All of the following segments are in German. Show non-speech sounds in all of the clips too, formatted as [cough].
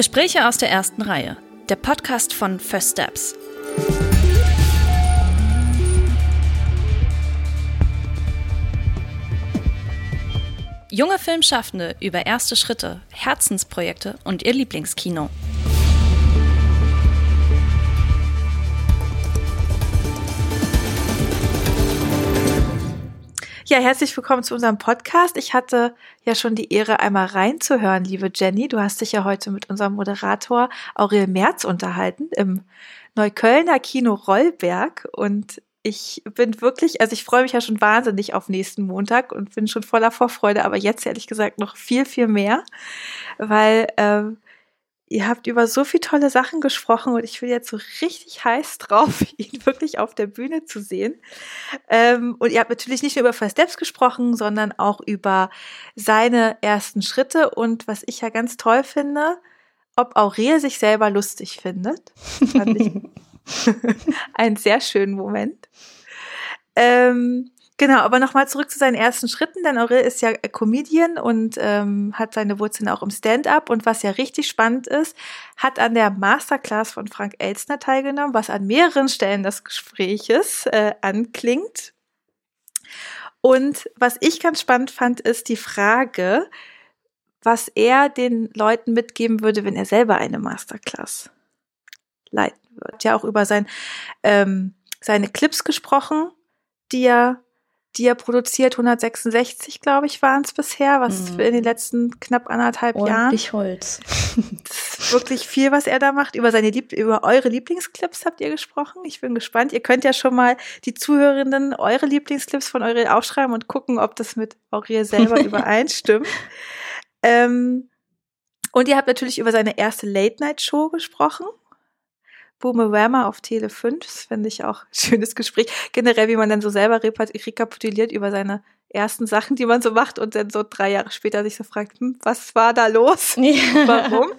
Gespräche aus der ersten Reihe. Der Podcast von First Steps. Junge Filmschaffende über erste Schritte, Herzensprojekte und ihr Lieblingskino. Ja, herzlich willkommen zu unserem Podcast. Ich hatte ja schon die Ehre, einmal reinzuhören, liebe Jenny. Du hast dich ja heute mit unserem Moderator Aurel Merz unterhalten im Neuköllner Kino Rollberg und ich bin wirklich, also ich freue mich ja schon wahnsinnig auf nächsten Montag und bin schon voller Vorfreude, aber jetzt ehrlich gesagt noch viel, viel mehr, weil ähm, ihr habt über so viele tolle Sachen gesprochen und ich will jetzt so richtig heiß drauf, [laughs] ihn wirklich auf der Bühne zu sehen. Ähm, und ihr habt natürlich nicht nur über First Steps gesprochen, sondern auch über seine ersten Schritte und was ich ja ganz toll finde, ob Aurel sich selber lustig findet. Fand ich [laughs] [laughs] einen sehr schönen Moment. Ähm, Genau, aber nochmal zurück zu seinen ersten Schritten, denn Aurel ist ja Comedian und ähm, hat seine Wurzeln auch im Stand-up und was ja richtig spannend ist, hat an der Masterclass von Frank Elstner teilgenommen, was an mehreren Stellen des Gespräches äh, anklingt. Und was ich ganz spannend fand, ist die Frage, was er den Leuten mitgeben würde, wenn er selber eine Masterclass leiten würde. Ja, auch über sein, ähm, seine Clips gesprochen, die er die er produziert, 166, glaube ich, waren es bisher, was mhm. in den letzten knapp anderthalb Ordentlich Jahren. Holz. [laughs] Das ist wirklich viel, was er da macht. Über seine Lieb über eure Lieblingsclips habt ihr gesprochen. Ich bin gespannt. Ihr könnt ja schon mal die Zuhörenden eure Lieblingsclips von Aurel aufschreiben und gucken, ob das mit Aurel selber [laughs] übereinstimmt. Ähm, und ihr habt natürlich über seine erste Late-Night-Show gesprochen. Boomerama auf Tele 5. Das finde ich auch ein schönes Gespräch. Generell, wie man dann so selber rekapituliert über seine ersten Sachen, die man so macht und dann so drei Jahre später sich so fragt, hm, was war da los? [laughs] Warum?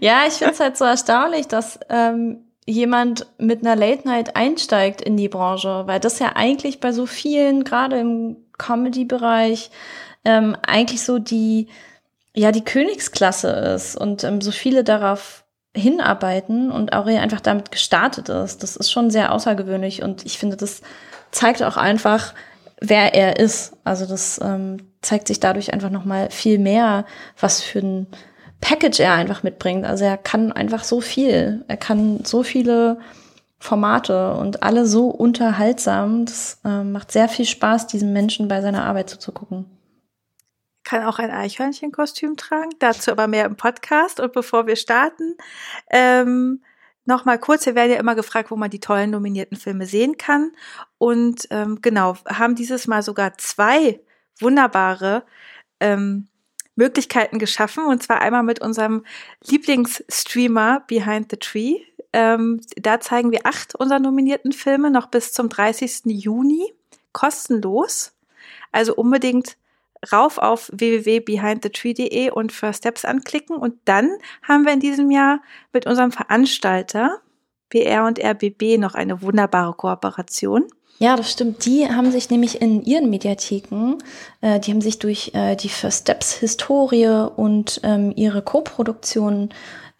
ja, ich finde es halt so erstaunlich, dass ähm, jemand mit einer Late Night einsteigt in die Branche, weil das ja eigentlich bei so vielen, gerade im Comedy-Bereich, ähm, eigentlich so die, ja, die Königsklasse ist und ähm, so viele darauf hinarbeiten und Aurel einfach damit gestartet ist. Das ist schon sehr außergewöhnlich und ich finde, das zeigt auch einfach, wer er ist. Also das ähm, zeigt sich dadurch einfach noch mal viel mehr, was für ein Package er einfach mitbringt. Also er kann einfach so viel. Er kann so viele Formate und alle so unterhaltsam. Das äh, macht sehr viel Spaß, diesem Menschen bei seiner Arbeit zuzugucken kann auch ein Eichhörnchenkostüm tragen, dazu aber mehr im Podcast. Und bevor wir starten, ähm, noch mal kurz, wir werden ja immer gefragt, wo man die tollen nominierten Filme sehen kann. Und ähm, genau, haben dieses Mal sogar zwei wunderbare ähm, Möglichkeiten geschaffen. Und zwar einmal mit unserem Lieblingsstreamer Behind the Tree. Ähm, da zeigen wir acht unserer nominierten Filme noch bis zum 30. Juni kostenlos. Also unbedingt rauf auf www.behindthetree.de und First Steps anklicken und dann haben wir in diesem Jahr mit unserem Veranstalter BR und RBB noch eine wunderbare Kooperation. Ja, das stimmt. Die haben sich nämlich in ihren Mediatheken, äh, die haben sich durch äh, die First Steps Historie und ähm, ihre Co-Produktion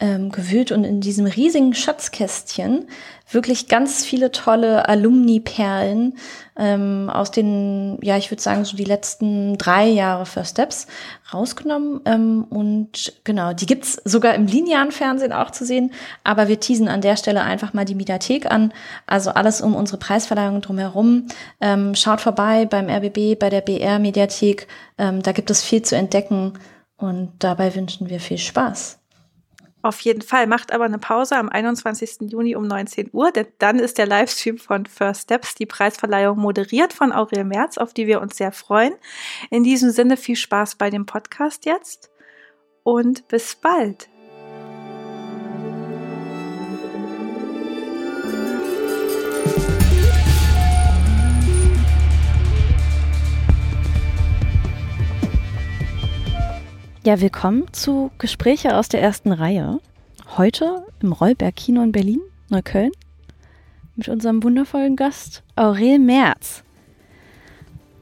ähm, gewühlt und in diesem riesigen Schatzkästchen wirklich ganz viele tolle Alumni-Perlen ähm, aus den, ja, ich würde sagen, so die letzten drei Jahre First Steps rausgenommen. Ähm, und genau, die gibt's sogar im linearen Fernsehen auch zu sehen. Aber wir teasen an der Stelle einfach mal die Mediathek an. Also alles um unsere Preisverleihung drumherum. Ähm, schaut vorbei beim RBB, bei der BR-Mediathek. Ähm, da gibt es viel zu entdecken. Und dabei wünschen wir viel Spaß. Auf jeden Fall. Macht aber eine Pause am 21. Juni um 19 Uhr, denn dann ist der Livestream von First Steps, die Preisverleihung moderiert von Aurel Merz, auf die wir uns sehr freuen. In diesem Sinne viel Spaß bei dem Podcast jetzt und bis bald. Ja, willkommen zu Gespräche aus der ersten Reihe. Heute im Rollberg Kino in Berlin, Neukölln, mit unserem wundervollen Gast Aurel Merz.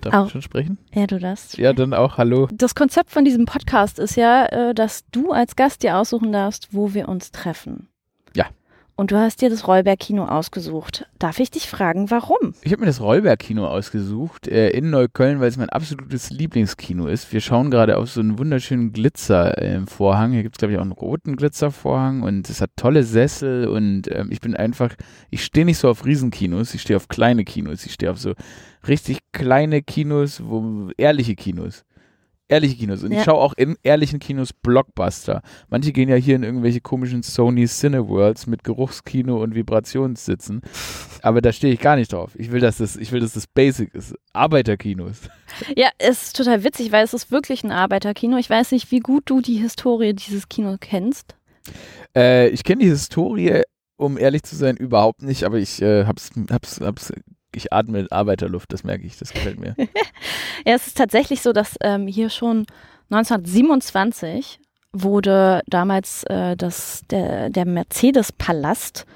Darf Auch. ich schon sprechen? Ja, du darfst. Ja, dann auch hallo. Das Konzept von diesem Podcast ist ja, äh, dass du als Gast dir aussuchen darfst, wo wir uns treffen. Und du hast dir das Rollberg-Kino ausgesucht. Darf ich dich fragen, warum? Ich habe mir das Rollberg-Kino ausgesucht äh, in Neukölln, weil es mein absolutes Lieblingskino ist. Wir schauen gerade auf so einen wunderschönen Glitzervorhang. Hier gibt es, glaube ich, auch einen roten Glitzervorhang und es hat tolle Sessel und ähm, ich bin einfach, ich stehe nicht so auf Riesenkinos, ich stehe auf kleine Kinos. Ich stehe auf so richtig kleine Kinos, wo ehrliche Kinos. Ehrliche Kinos. Und Ja. ich schaue auch in ehrlichen Kinos Blockbuster. Manche gehen ja hier in irgendwelche komischen Sony Cineworlds mit Geruchskino und Vibrationssitzen. Aber da stehe ich gar nicht drauf. Ich will, dass das, ich will, dass das Basic ist. Arbeiterkinos. Ja, es ist total witzig, weil es ist wirklich ein Arbeiterkino. Ich weiß nicht, wie gut du die Historie dieses Kinos kennst. Äh, ich kenne die Historie, um ehrlich zu sein, überhaupt nicht, aber ich äh, hab's, hab's, hab's, ich atme Arbeiterluft, das merke ich, das gefällt mir. [laughs] Ja, es ist tatsächlich so, dass ähm, hier schon 1927 wurde damals äh, das, der, der Mercedes-Palast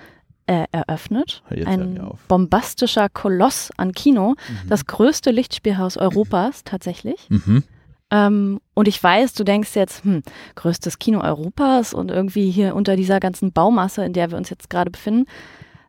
äh, eröffnet. Jetzt Ein bombastischer Koloss an Kino. Mhm. Das größte Lichtspielhaus Europas tatsächlich. Mhm. Ähm, und ich weiß, du denkst jetzt, hm, größtes Kino Europas und irgendwie hier unter dieser ganzen Baumasse, in der wir uns jetzt gerade befinden.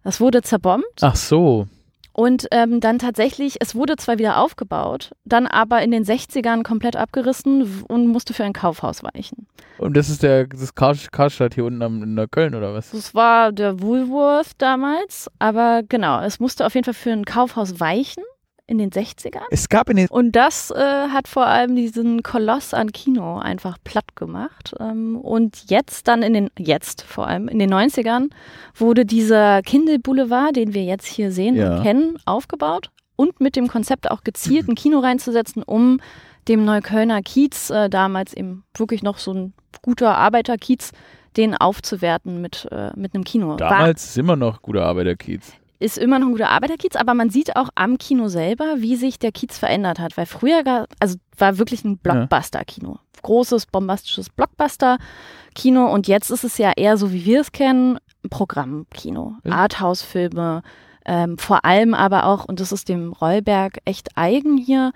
Das wurde zerbombt Ach so. Und ähm, dann tatsächlich, es wurde zwar wieder aufgebaut, dann aber in den 60ern komplett abgerissen und musste für ein Kaufhaus weichen. Und das ist der das Kar Karstadt hier unten am, in Neukölln oder was? Das war der Woolworth damals, aber genau, es musste auf jeden Fall für ein Kaufhaus weichen in den 60ern. Es gab in den Und das äh, hat vor allem diesen Koloss an Kino einfach platt gemacht. Ähm, und jetzt dann in den, jetzt vor allem in den 90ern wurde dieser Kindle Boulevard, den wir jetzt hier sehen Ja. und kennen, aufgebaut und mit dem Konzept auch gezielt ein Kino reinzusetzen, um dem Neuköllner Kiez, äh, damals eben wirklich noch so ein guter Arbeiterkiez, den aufzuwerten mit, äh, mit einem Kino. War, damals ist immer noch guter Arbeiterkiez. Ist immer noch ein guter Arbeiterkiez, aber man sieht auch am Kino selber, wie sich der Kiez verändert hat. Weil früher, gar, also war wirklich ein Blockbuster-Kino. Großes, bombastisches Blockbuster-Kino. Und jetzt ist es ja eher so, wie wir es kennen, Programmkino. Ja. Arthouse-Filme. Ähm, vor allem aber auch, und das ist dem Rollberg echt eigen hier,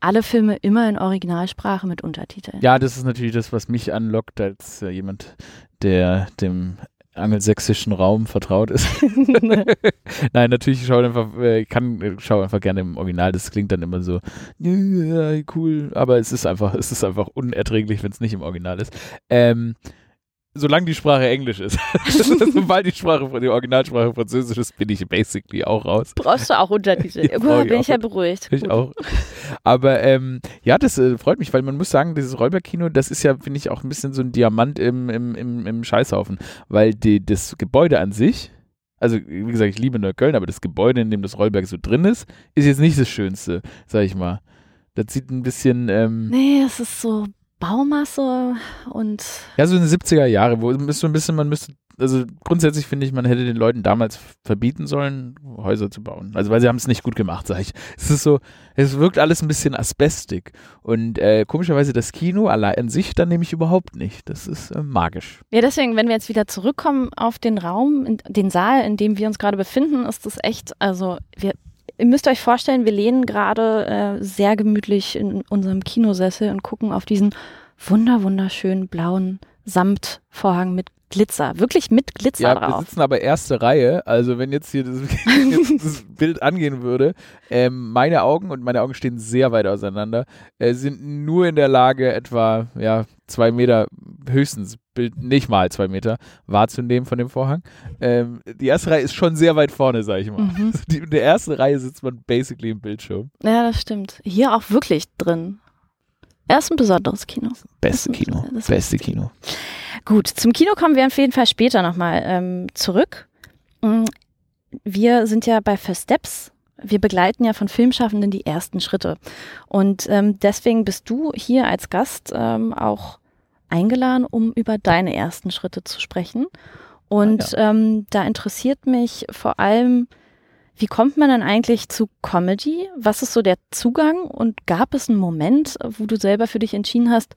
alle Filme immer in Originalsprache mit Untertiteln. Ja, das ist natürlich das, was mich anlockt als äh, jemand, der dem angelsächsischen Raum vertraut ist. [laughs] Nein, natürlich schaue ich einfach, äh, ich kann, äh, schaue einfach gerne im Original. Das klingt dann immer so, cool, aber es ist einfach, es ist einfach unerträglich, wenn es nicht im Original ist. Ähm, solange die Sprache Englisch ist. [laughs] Sobald die Sprache, die Originalsprache Französisch ist, bin ich basically auch raus. Brauchst du auch Untertitel? [laughs] Ja, ich bin ich ja beruhigt. Ich Gut. auch. Aber ähm, ja, das äh, freut mich, weil man muss sagen, dieses Rollberg-Kino, das ist ja, finde ich, auch ein bisschen so ein Diamant im, im, im, im Scheißhaufen. Weil die, das Gebäude an sich, also wie gesagt, ich liebe Neukölln, aber das Gebäude, in dem das Rollberg so drin ist, ist jetzt nicht das Schönste, sag ich mal. Das sieht ein bisschen, ähm, Nee, es ist so Baumasse und ja, so in den 70er Jahre, wo ist so ein bisschen, man müsste, also grundsätzlich finde ich, man hätte den Leuten damals verbieten sollen, Häuser zu bauen. Also weil sie haben es nicht gut gemacht, sag ich. Es ist so, es wirkt alles ein bisschen asbestig. Und äh, komischerweise das Kino allein an sich dann nämlich überhaupt nicht. Das ist äh, magisch. Ja, deswegen, wenn wir jetzt wieder zurückkommen auf den Raum, den Saal, in dem wir uns gerade befinden, ist das echt, also wir, ihr müsst euch vorstellen, wir lehnen gerade äh, sehr gemütlich in unserem Kinosessel und gucken auf diesen wunder, wunderschönen blauen Samtvorhang mit Glitzer, wirklich mit Glitzer Ja, wir drauf. sitzen aber erste Reihe. Also wenn jetzt hier das, [laughs] jetzt [laughs] das Bild angehen würde, ähm, meine Augen, und meine Augen stehen sehr weit auseinander, äh, sind nur in der Lage, etwa ja, zwei Meter, höchstens Bild, nicht mal zwei Meter, wahrzunehmen von dem Vorhang. Ähm, die erste Reihe ist schon sehr weit vorne, sag ich mal. Mhm. Also die, in der ersten Reihe sitzt man basically im Bildschirm. Ja, das stimmt. Hier auch wirklich drin. Er ist ein besonderes Kino. Beste Kino. das- Beste Kino. Gut, zum Kino kommen wir auf jeden Fall später nochmal ähm, zurück. Mm, Wir sind ja bei First Steps. Wir begleiten ja von Filmschaffenden die ersten Schritte. Und ähm, deswegen bist du hier als Gast ähm, auch eingeladen, um über deine ersten Schritte zu sprechen. Und ähm, da interessiert mich vor allem, wie kommt man dann eigentlich zu Comedy? Was ist so der Zugang? Und gab es einen Moment, wo du selber für dich entschieden hast,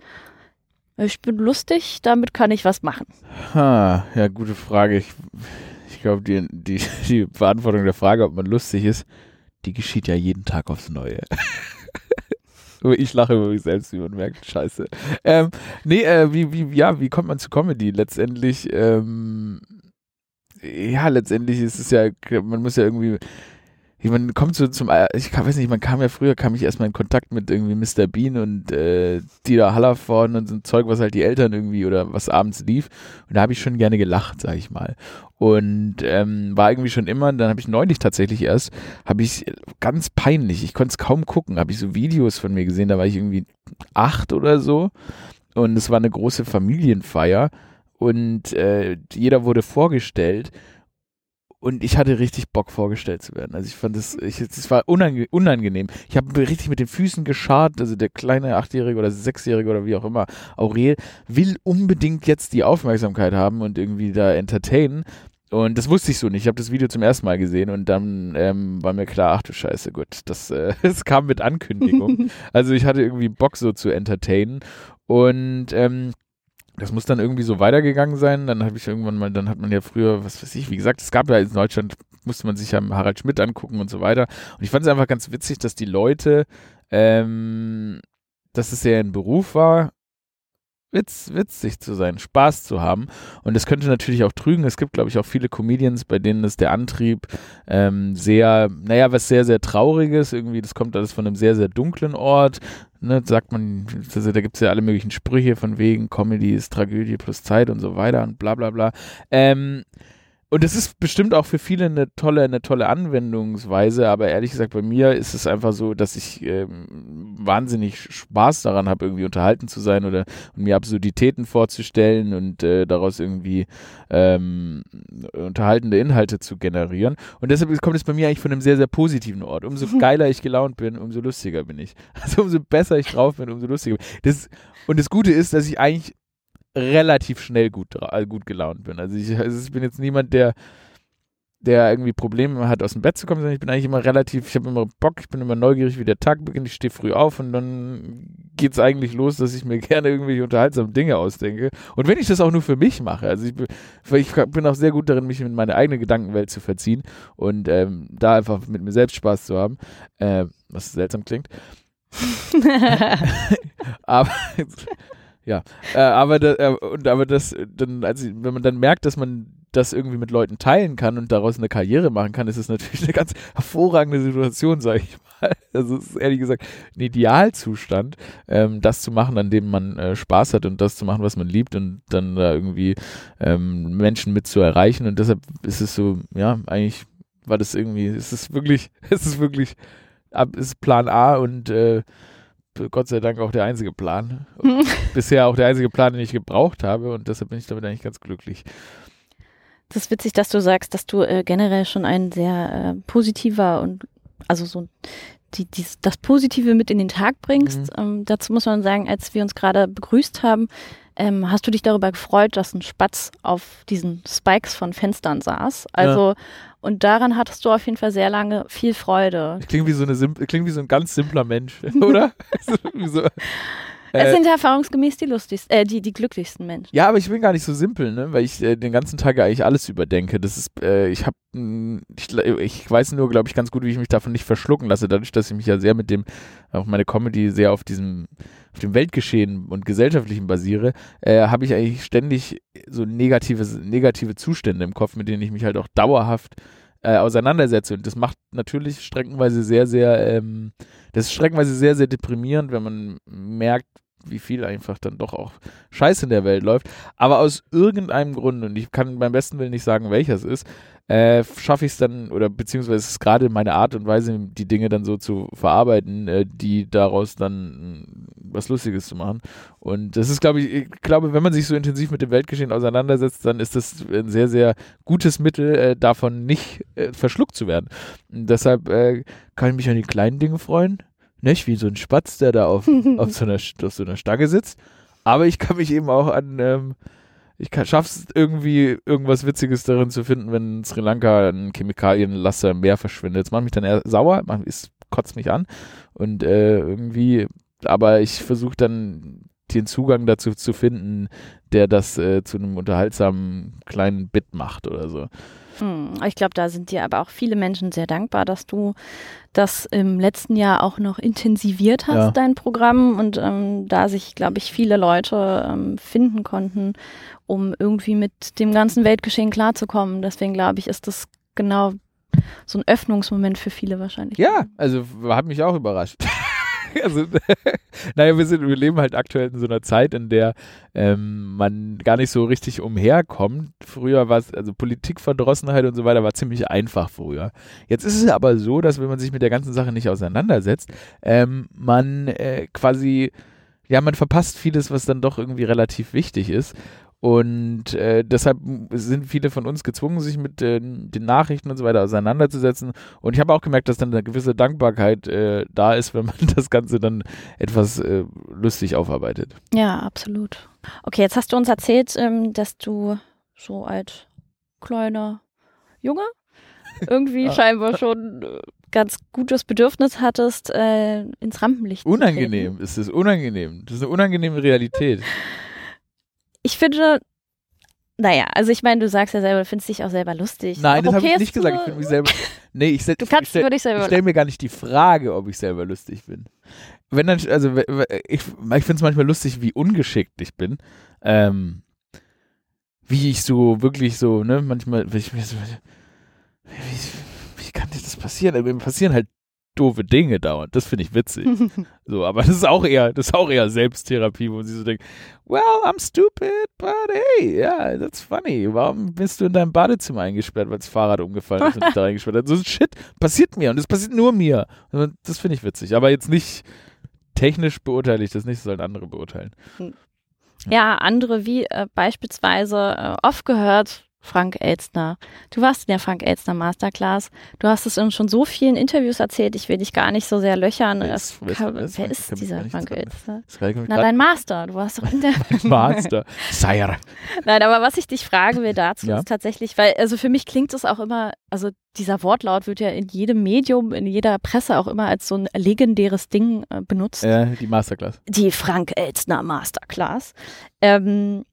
ich bin lustig, damit kann ich was machen? Ha, ja, gute Frage. Ich, ich glaube, die, die, die Beantwortung der Frage, ob man lustig ist, die geschieht ja jeden Tag aufs Neue. [laughs] ich lache über mich selbst, wie man merkt. Scheiße. Ähm, nee, äh, wie, wie, ja, wie kommt man zu Comedy? Letztendlich, ähm, ja, letztendlich ist es ja, man muss ja irgendwie man kommt so zum, ich weiß nicht, man kam ja früher, kam ich erstmal in Kontakt mit irgendwie Mr. Bean und äh, Dieter Hallervorden und so ein Zeug, was halt die Eltern irgendwie oder was abends lief. Und da habe ich schon gerne gelacht, sag ich mal. Und ähm, war irgendwie schon immer, dann habe ich neulich tatsächlich erst, habe ich ganz peinlich, ich konnte es kaum gucken, habe ich so Videos von mir gesehen, da war ich irgendwie acht oder so. Und es war eine große Familienfeier und äh, jeder wurde vorgestellt und ich hatte richtig Bock vorgestellt zu werden. Also ich fand das, ich, das war unange unangenehm. Ich habe richtig mit den Füßen geschart. Also der kleine Achtjährige oder Sechsjährige oder wie auch immer, Aurel, will unbedingt jetzt die Aufmerksamkeit haben und irgendwie da entertainen. Und das wusste ich so nicht. Ich habe das Video zum ersten Mal gesehen und dann ähm, war mir klar, ach du Scheiße, gut, das, äh, [laughs] das kam mit Ankündigung. [laughs] also ich hatte irgendwie Bock so zu entertainen. Und ähm, das muss dann irgendwie so weitergegangen sein. Dann habe ich irgendwann mal, dann hat man ja früher, was weiß ich, wie gesagt, es gab ja in Deutschland, musste man sich ja Harald Schmidt angucken und so weiter. Und ich fand es einfach ganz witzig, dass die Leute, ähm, dass es ja ein Beruf war, witz, witzig zu sein, Spaß zu haben. Und das könnte natürlich auch trügen. Es gibt, glaube ich, auch viele Comedians, bei denen ist der Antrieb ähm, sehr, naja, was sehr, sehr Trauriges. Irgendwie, das kommt alles von einem sehr, sehr dunklen Ort. Ne, sagt man, also da gibt es ja alle möglichen Sprüche von wegen Comedy ist Tragödie plus Zeit und so weiter und bla bla bla. Ähm, und es ist bestimmt auch für viele eine tolle, eine tolle Anwendungsweise, aber ehrlich gesagt, bei mir ist es einfach so, dass ich ähm, wahnsinnig Spaß daran habe, irgendwie unterhalten zu sein oder mir Absurditäten vorzustellen und äh, daraus irgendwie ähm, unterhaltende Inhalte zu generieren. Und deshalb kommt es bei mir eigentlich von einem sehr, sehr positiven Ort. Umso [laughs] geiler ich gelaunt bin, umso lustiger bin ich. [laughs] Also umso besser ich drauf bin, umso lustiger bin ich. Das, und das Gute ist, dass ich eigentlich relativ schnell gut, äh, gut gelaunt bin. Also ich, also ich bin jetzt niemand, der, der irgendwie Probleme hat, aus dem Bett zu kommen, sondern ich bin eigentlich immer relativ, ich habe immer Bock, ich bin immer neugierig, wie der Tag beginnt, ich stehe früh auf und dann geht es eigentlich los, dass ich mir [laughs] gerne irgendwelche unterhaltsamen Dinge ausdenke. Und wenn ich das auch nur für mich mache, also ich, ich bin auch sehr gut darin, mich in meine eigene Gedankenwelt zu verziehen und ähm, da einfach mit mir selbst Spaß zu haben, äh, was seltsam klingt. [laughs] [laughs] aber ja, äh, aber, da, äh, und, aber das, dann, also, wenn man dann merkt, dass man das irgendwie mit Leuten teilen kann und daraus eine Karriere machen kann, ist es natürlich eine ganz hervorragende Situation, sage ich mal. [laughs] Also es ist ehrlich gesagt ein Idealzustand, ähm, das zu machen, an dem man äh, Spaß hat und das zu machen, was man liebt und dann da irgendwie ähm, Menschen mit zu erreichen. Und deshalb ist es so, ja, eigentlich war das irgendwie, es ist wirklich, [laughs] es ist wirklich, ist Plan A und äh, Gott sei Dank auch der einzige Plan. [laughs] Bisher auch der einzige Plan, den ich gebraucht habe und deshalb bin ich damit eigentlich ganz glücklich. Das ist witzig, dass du sagst, dass du äh, generell schon ein sehr äh, positiver und also so die, die, das Positive mit in den Tag bringst. Mhm. Ähm, dazu muss man sagen, als wir uns gerade begrüßt haben, ähm, hast du dich darüber gefreut, dass ein Spatz auf diesen Spikes von Fenstern saß. Also ja. Und daran hattest du auf jeden Fall sehr lange viel Freude. Klingt wie so eine klingt wie so ein ganz simpler Mensch, [laughs] oder? [laughs] so, es sind erfahrungsgemäß die lustigsten, äh, die, die glücklichsten Menschen. Ja, aber ich bin gar nicht so simpel, ne? Weil ich äh, den ganzen Tag eigentlich alles überdenke. Das ist, äh, ich habe, ich, ich weiß nur, glaube ich, ganz gut, wie ich mich davon nicht verschlucken lasse. Dadurch, dass ich mich ja sehr mit dem, auch meine Comedy sehr auf diesem, auf dem Weltgeschehen und Gesellschaftlichen basiere, äh, habe ich eigentlich ständig so negative, negative Zustände im Kopf, mit denen ich mich halt auch dauerhaft äh, auseinandersetze. Und das macht natürlich streckenweise sehr, sehr, ähm, das ist streckenweise sehr, sehr deprimierend, wenn man merkt, wie viel einfach dann doch auch Scheiß in der Welt läuft. Aber aus irgendeinem Grund, und ich kann beim besten Willen nicht sagen, welcher es ist, äh, schaffe ich es dann, oder beziehungsweise es ist gerade meine Art und Weise, die Dinge dann so zu verarbeiten, äh, die daraus dann mm, was Lustiges zu machen. Und das ist, glaube ich, ich glaube, wenn man sich so intensiv mit dem Weltgeschehen auseinandersetzt, dann ist das ein sehr, sehr gutes Mittel, äh, davon nicht äh, verschluckt zu werden. Und deshalb äh, kann ich mich an die kleinen Dinge freuen nicht wie so ein Spatz, der da auf, [laughs] auf, so, einer, auf so einer Stange sitzt. Aber ich kann mich eben auch an, ähm, ich schaffe es irgendwie, irgendwas Witziges darin zu finden, wenn in Sri Lanka ein Chemikalienlaster im Meer verschwindet. Das macht mich dann eher sauer, macht, es kotzt mich an. Und äh, irgendwie, aber ich versuche dann den Zugang dazu zu finden, der das äh, zu einem unterhaltsamen kleinen Bit macht oder so. Hm, ich glaube, da sind dir aber auch viele Menschen sehr dankbar, dass du das im letzten Jahr auch noch intensiviert hast, Ja. dein Programm, und ähm, da sich, glaube ich, viele Leute ähm, finden konnten, um irgendwie mit dem ganzen Weltgeschehen klarzukommen. Deswegen glaube ich, ist das genau so ein Öffnungsmoment für viele wahrscheinlich. Ja, also hat mich auch überrascht. [laughs] [laughs] also, [laughs] naja, wir, sind, wir leben halt aktuell in so einer Zeit, in der ähm, man gar nicht so richtig umherkommt. Früher war es, also Politikverdrossenheit und so weiter war ziemlich einfach früher. Jetzt ist es aber so, dass wenn man sich mit der ganzen Sache nicht auseinandersetzt, ähm, man äh, quasi, ja, man verpasst vieles, was dann doch irgendwie relativ wichtig ist. Und äh, deshalb sind viele von uns gezwungen, sich mit äh, den Nachrichten und so weiter auseinanderzusetzen. Und ich habe auch gemerkt, dass dann eine gewisse Dankbarkeit äh, da ist, wenn man [laughs] das Ganze dann etwas äh, lustig aufarbeitet. Ja, absolut. Okay, jetzt hast du uns erzählt, ähm, dass du so als kleiner Junge [laughs] irgendwie Ja. scheinbar schon äh, ganz gutes Bedürfnis hattest, äh, ins Rampenlicht zu Unangenehm treten. ist es, unangenehm. Das ist eine unangenehme Realität. [laughs] Ich finde, naja, also ich meine, du sagst ja selber, du findest dich auch selber lustig. Nein, das habe okay ich ist nicht gesagt. Ich finde mich selber. Nee, ich, Du kannst ich stell, selber ich stelle mir gar nicht die Frage, ob ich selber lustig bin. Wenn dann, also ich, ich finde es manchmal lustig, wie ungeschickt ich bin. Ähm, wie ich so wirklich so, ne, manchmal, wie, ich mir so, wie, wie kann das passieren? Mir passieren halt doofe Dinge dauernd. Das finde ich witzig. [laughs] So, aber das ist auch eher, das ist auch eher Selbsttherapie, wo man sich so denkt, well, I'm stupid, but hey, yeah, that's funny. Warum bist du in deinem Badezimmer eingesperrt, weil das Fahrrad umgefallen ist und dich da [laughs] eingesperrt hat? So Shit passiert mir und das passiert nur mir. Und Das finde ich witzig. Aber jetzt nicht technisch beurteile ich das nicht, das sollen andere beurteilen. Ja, andere wie äh, beispielsweise äh, oft gehört Frank Elstner. Du warst in der Frank Elstner Masterclass. Du hast es in schon so vielen Interviews erzählt. Ich will dich gar nicht so sehr löchern. Wer Das ist- ist- kann, ist wer ist dieser Frank Elstner? Das Na, dein Master. Du warst doch in der [laughs] Master. Sire. Nein, aber was ich dich fragen will dazu Ja. ist tatsächlich, weil, also für mich klingt es auch immer, also dieser Wortlaut wird ja in jedem Medium, in jeder Presse auch immer als so ein legendäres Ding äh, benutzt. Äh, die Masterclass. Die Frank Elstner Masterclass. Ähm,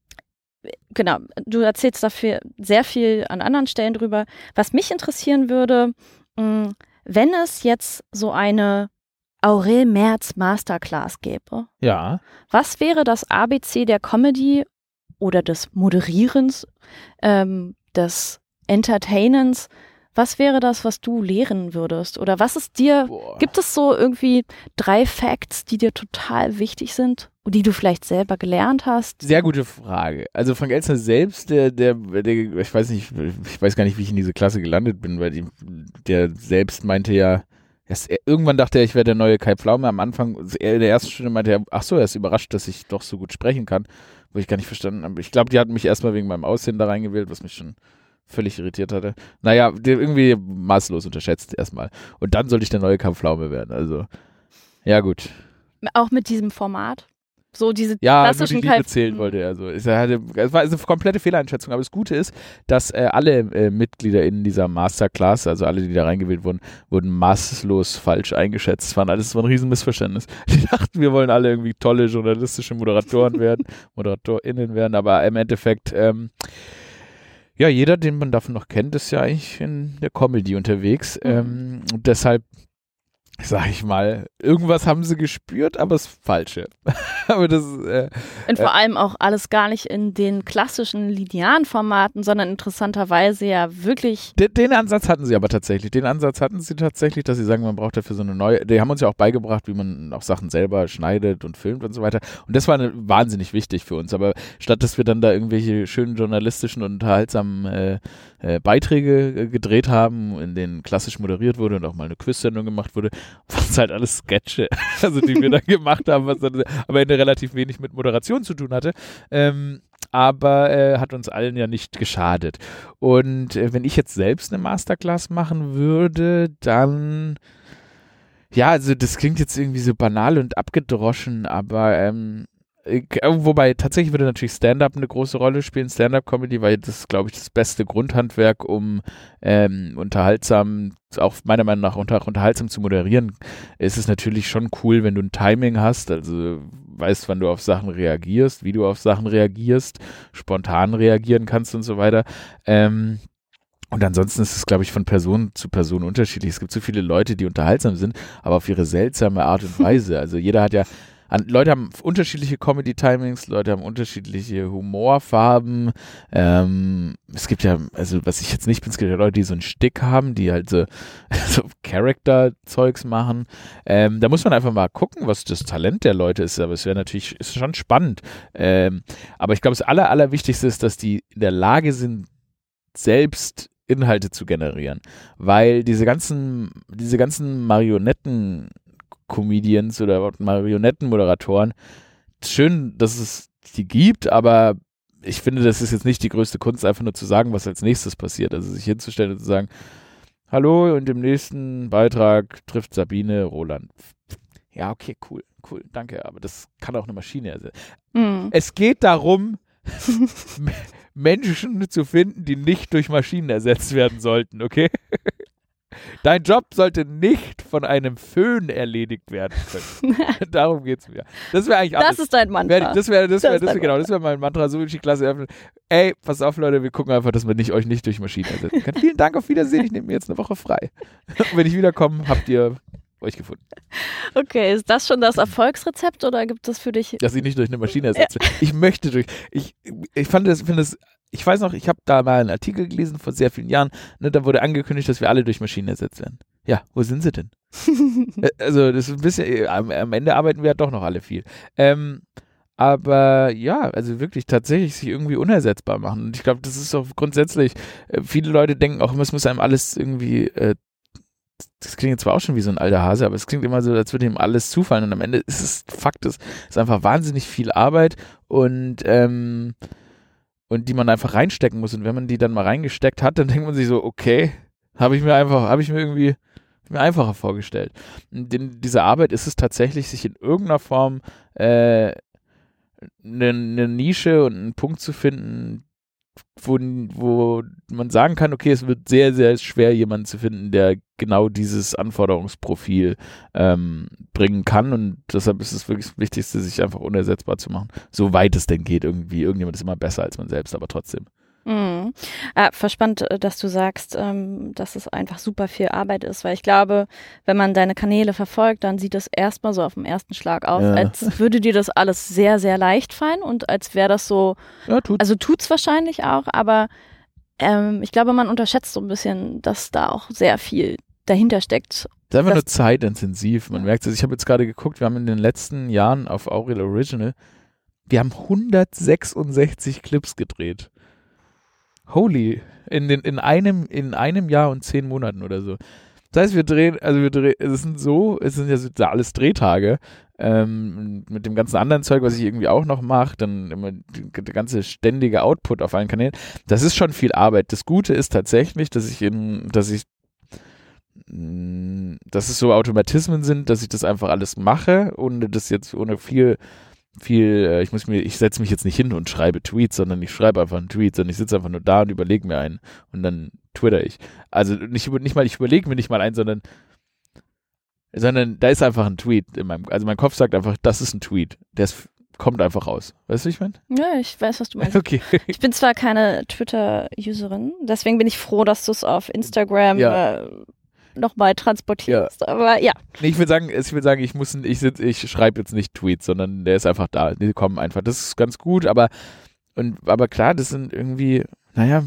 genau, du erzählst dafür sehr viel an anderen Stellen drüber. Was mich interessieren würde, mh, wenn es jetzt so eine Aurel Merz Masterclass gäbe, Ja. was wäre das ABC der Comedy oder des Moderierens, ähm, des Entertainens? Was wäre das, was du lehren würdest? Oder was ist dir, Boah. gibt es so irgendwie drei Facts, die dir total wichtig sind und die du vielleicht selber gelernt hast? Sehr gute Frage. Also Frank Elstner selbst, der, der, der, ich weiß nicht, ich weiß gar nicht, wie ich in diese Klasse gelandet bin, weil die, der selbst meinte ja, er, irgendwann dachte er, ich wäre der neue Kai Pflaume. Am Anfang, er in der ersten Stunde meinte er, ach so, er ist überrascht, dass ich doch so gut sprechen kann, wo ich gar nicht verstanden habe. Ich glaube, die hatten mich erstmal wegen meinem Aussehen da reingewählt, was mich schon völlig irritiert hatte. Naja, irgendwie maßlos unterschätzt erstmal. Und dann sollte ich der neue Kai Pflaume werden. Also, ja gut. Auch mit diesem Format? So diese Ja, die klassischen Liebe Kai- zählen wollte er so. Es, hatte, es war eine komplette Fehleinschätzung, aber das Gute ist, dass äh, alle äh, Mitglieder in dieser Masterclass, also alle, die da reingewählt wurden, wurden maßlos falsch eingeschätzt. Es war alles so ein Riesenmissverständnis. [laughs] Die dachten, wir wollen alle irgendwie tolle journalistische Moderatoren werden, [laughs] ModeratorInnen werden, aber im Endeffekt, ähm, ja, jeder, den man davon noch kennt, ist ja eigentlich in der Comedy unterwegs. Mhm. Ähm, deshalb sag ich mal, irgendwas haben sie gespürt, aber das Falsche. [laughs] aber das, äh, Und vor allem auch alles gar nicht in den klassischen linearen Formaten, sondern interessanterweise ja wirklich den, den Ansatz hatten sie aber tatsächlich. Den Ansatz hatten sie tatsächlich, dass sie sagen, man braucht dafür so eine neue. Die haben uns ja auch beigebracht, wie man auch Sachen selber schneidet und filmt und so weiter. Und das war eine, wahnsinnig wichtig für uns. Aber statt dass wir dann da irgendwelche schönen journalistischen und unterhaltsamen äh, äh, Beiträge äh, gedreht haben, in denen klassisch moderiert wurde und auch mal eine Quiz-Sendung gemacht wurde, was halt alles Sketche, [laughs] also die wir dann [laughs] gemacht haben, was dann am Ende relativ wenig mit Moderation zu tun hatte. Ähm, aber äh, hat uns allen ja nicht geschadet. Und äh, wenn ich jetzt selbst eine Masterclass machen würde, dann ja, also das klingt jetzt irgendwie so banal und abgedroschen, aber ähm, äh, wobei tatsächlich würde natürlich Stand-up eine große Rolle spielen, Stand-up-Comedy, weil das, glaube ich, das beste Grundhandwerk, um ähm, unterhaltsam, auch meiner Meinung nach unter, unterhaltsam zu moderieren, ist es natürlich schon cool, wenn du ein Timing hast, also weißt, wann du auf Sachen reagierst, wie du auf Sachen reagierst, spontan reagieren kannst und so weiter. Ähm, Und ansonsten ist es, glaube ich, von Person zu Person unterschiedlich. Es gibt so viele Leute, die unterhaltsam sind, aber auf ihre seltsame Art und [laughs] Weise. Also jeder hat ja Leute haben unterschiedliche Comedy-Timings, Leute haben unterschiedliche Humorfarben. Ähm, es gibt ja, also was ich jetzt nicht bin, es gibt ja Leute, die so einen Stick haben, die halt so, [laughs] so Character-Zeugs machen. Ähm, da muss man einfach mal gucken, was das Talent der Leute ist. Aber es wäre natürlich, ist schon spannend. Ähm, aber ich glaube, das Aller, Allerwichtigste ist, dass die in der Lage sind, selbst Inhalte zu generieren. Weil diese ganzen, diese ganzen Marionetten Comedians oder Marionettenmoderatoren. Schön, dass es die gibt, aber ich finde, das ist jetzt nicht die größte Kunst, einfach nur zu sagen, was als nächstes passiert. Also sich hinzustellen und zu sagen, hallo und im nächsten Beitrag trifft Sabine Roland. Ja, okay, cool, cool, danke, aber das kann auch eine Maschine ersetzen. Mhm. Es geht darum, [laughs] Menschen zu finden, die nicht durch Maschinen ersetzt werden sollten, okay? Dein Job sollte nicht von einem Föhn erledigt werden können. [laughs] Darum geht es mir. Das wäre eigentlich alles. Das ist dein Mantra. Das wäre das wär, das wär, genau, das wäre mein Mantra. So will ich die Klasse öffnen. Ey, pass auf, Leute, wir gucken einfach, dass wir nicht, euch nicht durch Maschinen ersetzen können. Vielen Dank, auf Wiedersehen. Ich nehme mir jetzt eine Woche frei. Und [laughs] wenn ich wiederkomme, habt ihr euch gefunden. Okay, ist das schon das Erfolgsrezept oder gibt es für dich. Dass ich nicht durch eine Maschine ersetze. Ja. Ich möchte durch. Ich, ich fand das, finde es ich weiß noch, ich habe da mal einen Artikel gelesen vor sehr vielen Jahren, ne, da wurde angekündigt, dass wir alle durch Maschinen ersetzt werden. Ja, wo sind sie denn? [laughs] Also, das ist ein bisschen, äh, am, am, Ende arbeiten wir ja doch noch alle viel. Ähm, aber ja, also wirklich tatsächlich sich irgendwie unersetzbar machen. Und ich glaube, das ist auch grundsätzlich, äh, viele Leute denken auch immer, es muss einem alles irgendwie, äh, das klingt jetzt zwar auch schon wie so ein alter Hase, aber es klingt immer so, als würde ihm alles zufallen. Und am Ende ist es Fakt, es ist einfach wahnsinnig viel Arbeit und ähm, und die man einfach reinstecken muss. Und wenn man die dann mal reingesteckt hat, dann [laughs] denkt man sich so, okay, habe ich mir einfach, habe ich mir irgendwie mir einfacher vorgestellt. In dieser Arbeit ist es tatsächlich, sich in irgendeiner Form äh, eine, ne Nische und einen Punkt zu finden, wo, wo man sagen kann, okay, es wird sehr, sehr schwer, jemanden zu finden, der genau dieses Anforderungsprofil ähm, bringen kann. Und deshalb ist es wirklich das Wichtigste, sich einfach unersetzbar zu machen. Soweit es denn geht, irgendwie. Irgendjemand ist immer besser als man selbst, aber trotzdem. Mhm. Ah, verspannt, äh, dass du sagst, ähm, dass es einfach super viel Arbeit ist, weil ich glaube, wenn man deine Kanäle verfolgt, dann sieht es erstmal so auf den ersten Schlag aus, ja. als würde dir das alles sehr, sehr leicht fallen und als wäre das so, ja, tut's. also tut's wahrscheinlich auch, aber ähm, ich glaube, man unterschätzt so ein bisschen, dass da auch sehr viel dahinter steckt. Das ist einfach nur zeitintensiv. Man merkt es. Ich habe jetzt gerade geguckt, wir haben in den letzten Jahren auf Aurel Original, wir haben 166 Clips gedreht. Holy, in, den, in, einem, in einem Jahr und zehn Monaten oder so. Das heißt, wir drehen, also wir drehen, es sind so, es sind ja alles Drehtage, ähm, mit dem ganzen anderen Zeug, was ich irgendwie auch noch mache, dann immer der ganze ständige Output auf allen Kanälen. Das ist schon viel Arbeit. Das Gute ist tatsächlich, dass ich in, dass ich mm, dass es so Automatismen sind, dass ich das einfach alles mache, ohne das jetzt, ohne viel viel, äh, ich muss mir, ich setze mich jetzt nicht hin und schreibe Tweets, sondern ich schreibe einfach einen Tweet, sondern ich sitze einfach nur da und überlege mir einen und dann twitter ich. Also nicht, nicht mal, ich überlege mir nicht mal einen, sondern sondern da ist einfach ein Tweet in meinem, also mein Kopf sagt einfach, das ist ein Tweet. Der ist, kommt einfach raus. Weißt du, wie ich meine? Ja, ich weiß, was du meinst. [laughs] Okay. Ich bin zwar keine Twitter-Userin, deswegen bin ich froh, dass du es auf Instagram ja. äh, nochmal transportierst. Ja. Aber ja. Nee, ich will sagen, ich will sagen, ich muss, ich ich schreibe jetzt nicht Tweets, sondern der ist einfach da. Die kommen einfach. Das ist ganz gut, aber und aber klar, das sind irgendwie, naja,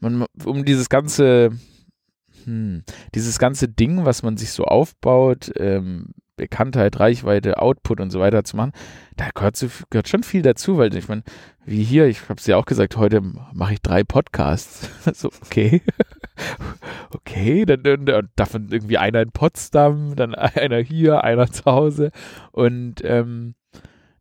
man, um dieses ganze, hm, dieses ganze Ding, was man sich so aufbaut, ähm, Bekanntheit, Reichweite, Output und so weiter zu machen, da gehört, so, gehört schon viel dazu, weil ich meine, wie hier, ich habe es ja auch gesagt, heute mache ich drei Podcasts. [laughs] so, okay. [laughs] okay, dann, dann davon irgendwie einer in Potsdam, dann [laughs] einer hier, einer zu Hause und ähm,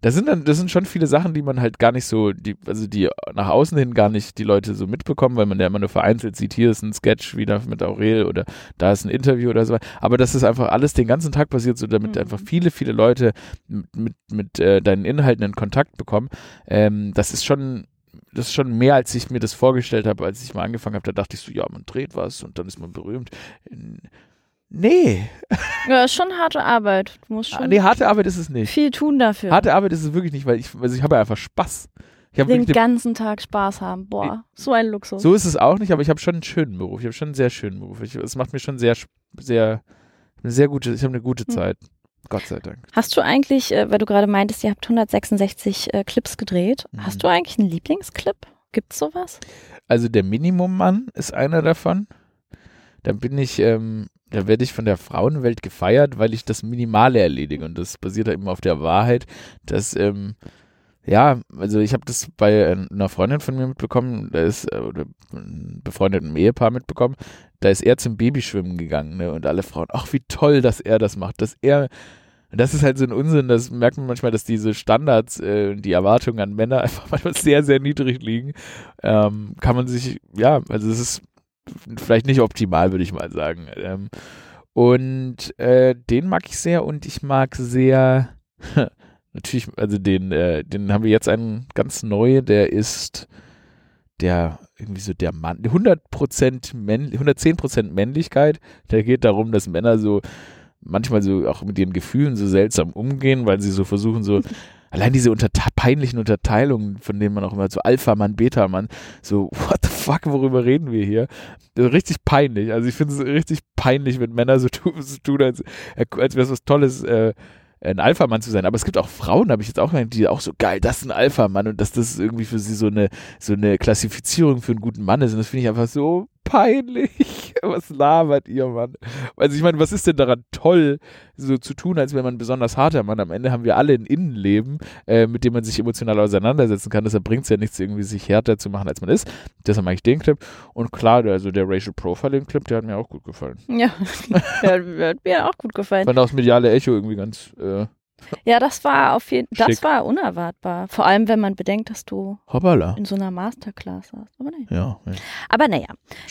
das sind dann, das sind schon viele Sachen, die man halt gar nicht so, die, also die nach außen hin gar nicht die Leute so mitbekommen, weil man ja immer nur vereinzelt sieht, hier ist ein Sketch wieder mit Aurel oder da ist ein Interview oder so. Aber das ist einfach alles den ganzen Tag passiert, so damit mhm. einfach viele, viele Leute mit, mit, mit äh, deinen Inhalten in Kontakt bekommen. Ähm, das ist schon, das ist schon mehr, als ich mir das vorgestellt habe, als ich mal angefangen habe. Da dachte ich so, ja, man dreht was und dann ist man berühmt. Nee. Ja, ist schon harte Arbeit. Du musst ah, schon nee, harte Arbeit ist es nicht. Viel tun dafür. Harte Arbeit ist es wirklich nicht, weil ich, also ich habe ja einfach Spaß. Den wirklich- ganzen Tag Spaß haben. Boah, so ein Luxus. so ist es auch nicht, aber ich habe schon einen schönen Beruf. Ich habe schon einen sehr schönen Beruf. Ich, es macht mir schon sehr, sehr, eine sehr gute, ich habe eine gute Hm. Zeit. Gott sei Dank. Hast du eigentlich, äh, weil du gerade meintest, ihr habt 166 äh, Clips gedreht, Mhm. hast du eigentlich einen Lieblingsclip? Gibt's sowas? Also der Minimum-Mann ist einer davon. Da bin ich, ähm, da werde ich von der Frauenwelt gefeiert, weil ich das Minimale erledige. Und das basiert halt immer auf der Wahrheit, dass, ähm, ja, also ich habe das bei äh, einer Freundin von mir mitbekommen, da ist, äh, oder befreundeten Ehepaar mitbekommen, da ist er zum Babyschwimmen gegangen, ne? Und alle Frauen, ach, wie toll, dass er das macht, dass er das ist halt so ein Unsinn, das merkt man manchmal, dass diese Standards, äh, die Erwartungen an Männer [laughs] einfach manchmal sehr, sehr niedrig liegen. Ähm, kann man sich, ja, also es ist vielleicht nicht optimal, würde ich mal sagen. Ähm, und äh, den mag ich sehr und ich mag sehr, [laughs] natürlich, also den, äh, den haben wir jetzt einen ganz neu, der ist der irgendwie so der Mann, 100% Männ, 110% Männlichkeit. Der geht darum, dass Männer so manchmal so auch mit ihren Gefühlen so seltsam umgehen, weil sie so versuchen, so [laughs] allein diese unterte peinlichen Unterteilungen, von denen man auch immer so Alpha-Mann, Beta-Mann, so fuck, worüber reden wir hier? Richtig peinlich. Also ich finde es richtig peinlich, wenn Männer so tun, tun als, als wäre es was Tolles, äh, ein Alpha-Mann zu sein. Aber es gibt auch Frauen, habe ich jetzt auch gemerkt, die auch so geil, das ist ein Alpha-Mann und dass das irgendwie für sie so eine, so eine Klassifizierung für einen guten Mann ist. Und das finde ich einfach so peinlich. [laughs] Was labert ihr, Mann? Also ich meine, was ist denn daran toll, so zu tun, als wäre man ein besonders harter Mann? Am Ende haben wir alle ein Innenleben, äh, mit dem man sich emotional auseinandersetzen kann. Deshalb bringt es ja nichts, irgendwie sich härter zu machen, als man ist. Deshalb mag ich den Clip. Und klar, also der Racial Profiling-Clip, der hat mir auch gut gefallen. Ja, [laughs] der hat mir auch gut gefallen. Fand auch das mediale Echo irgendwie ganz äh, Ja, das war auf jeden das Schick. war unerwartbar. Vor allem, wenn man bedenkt, dass du hoppala. in so einer Masterclass warst. Aber naja. Ja. ja. Aber naja.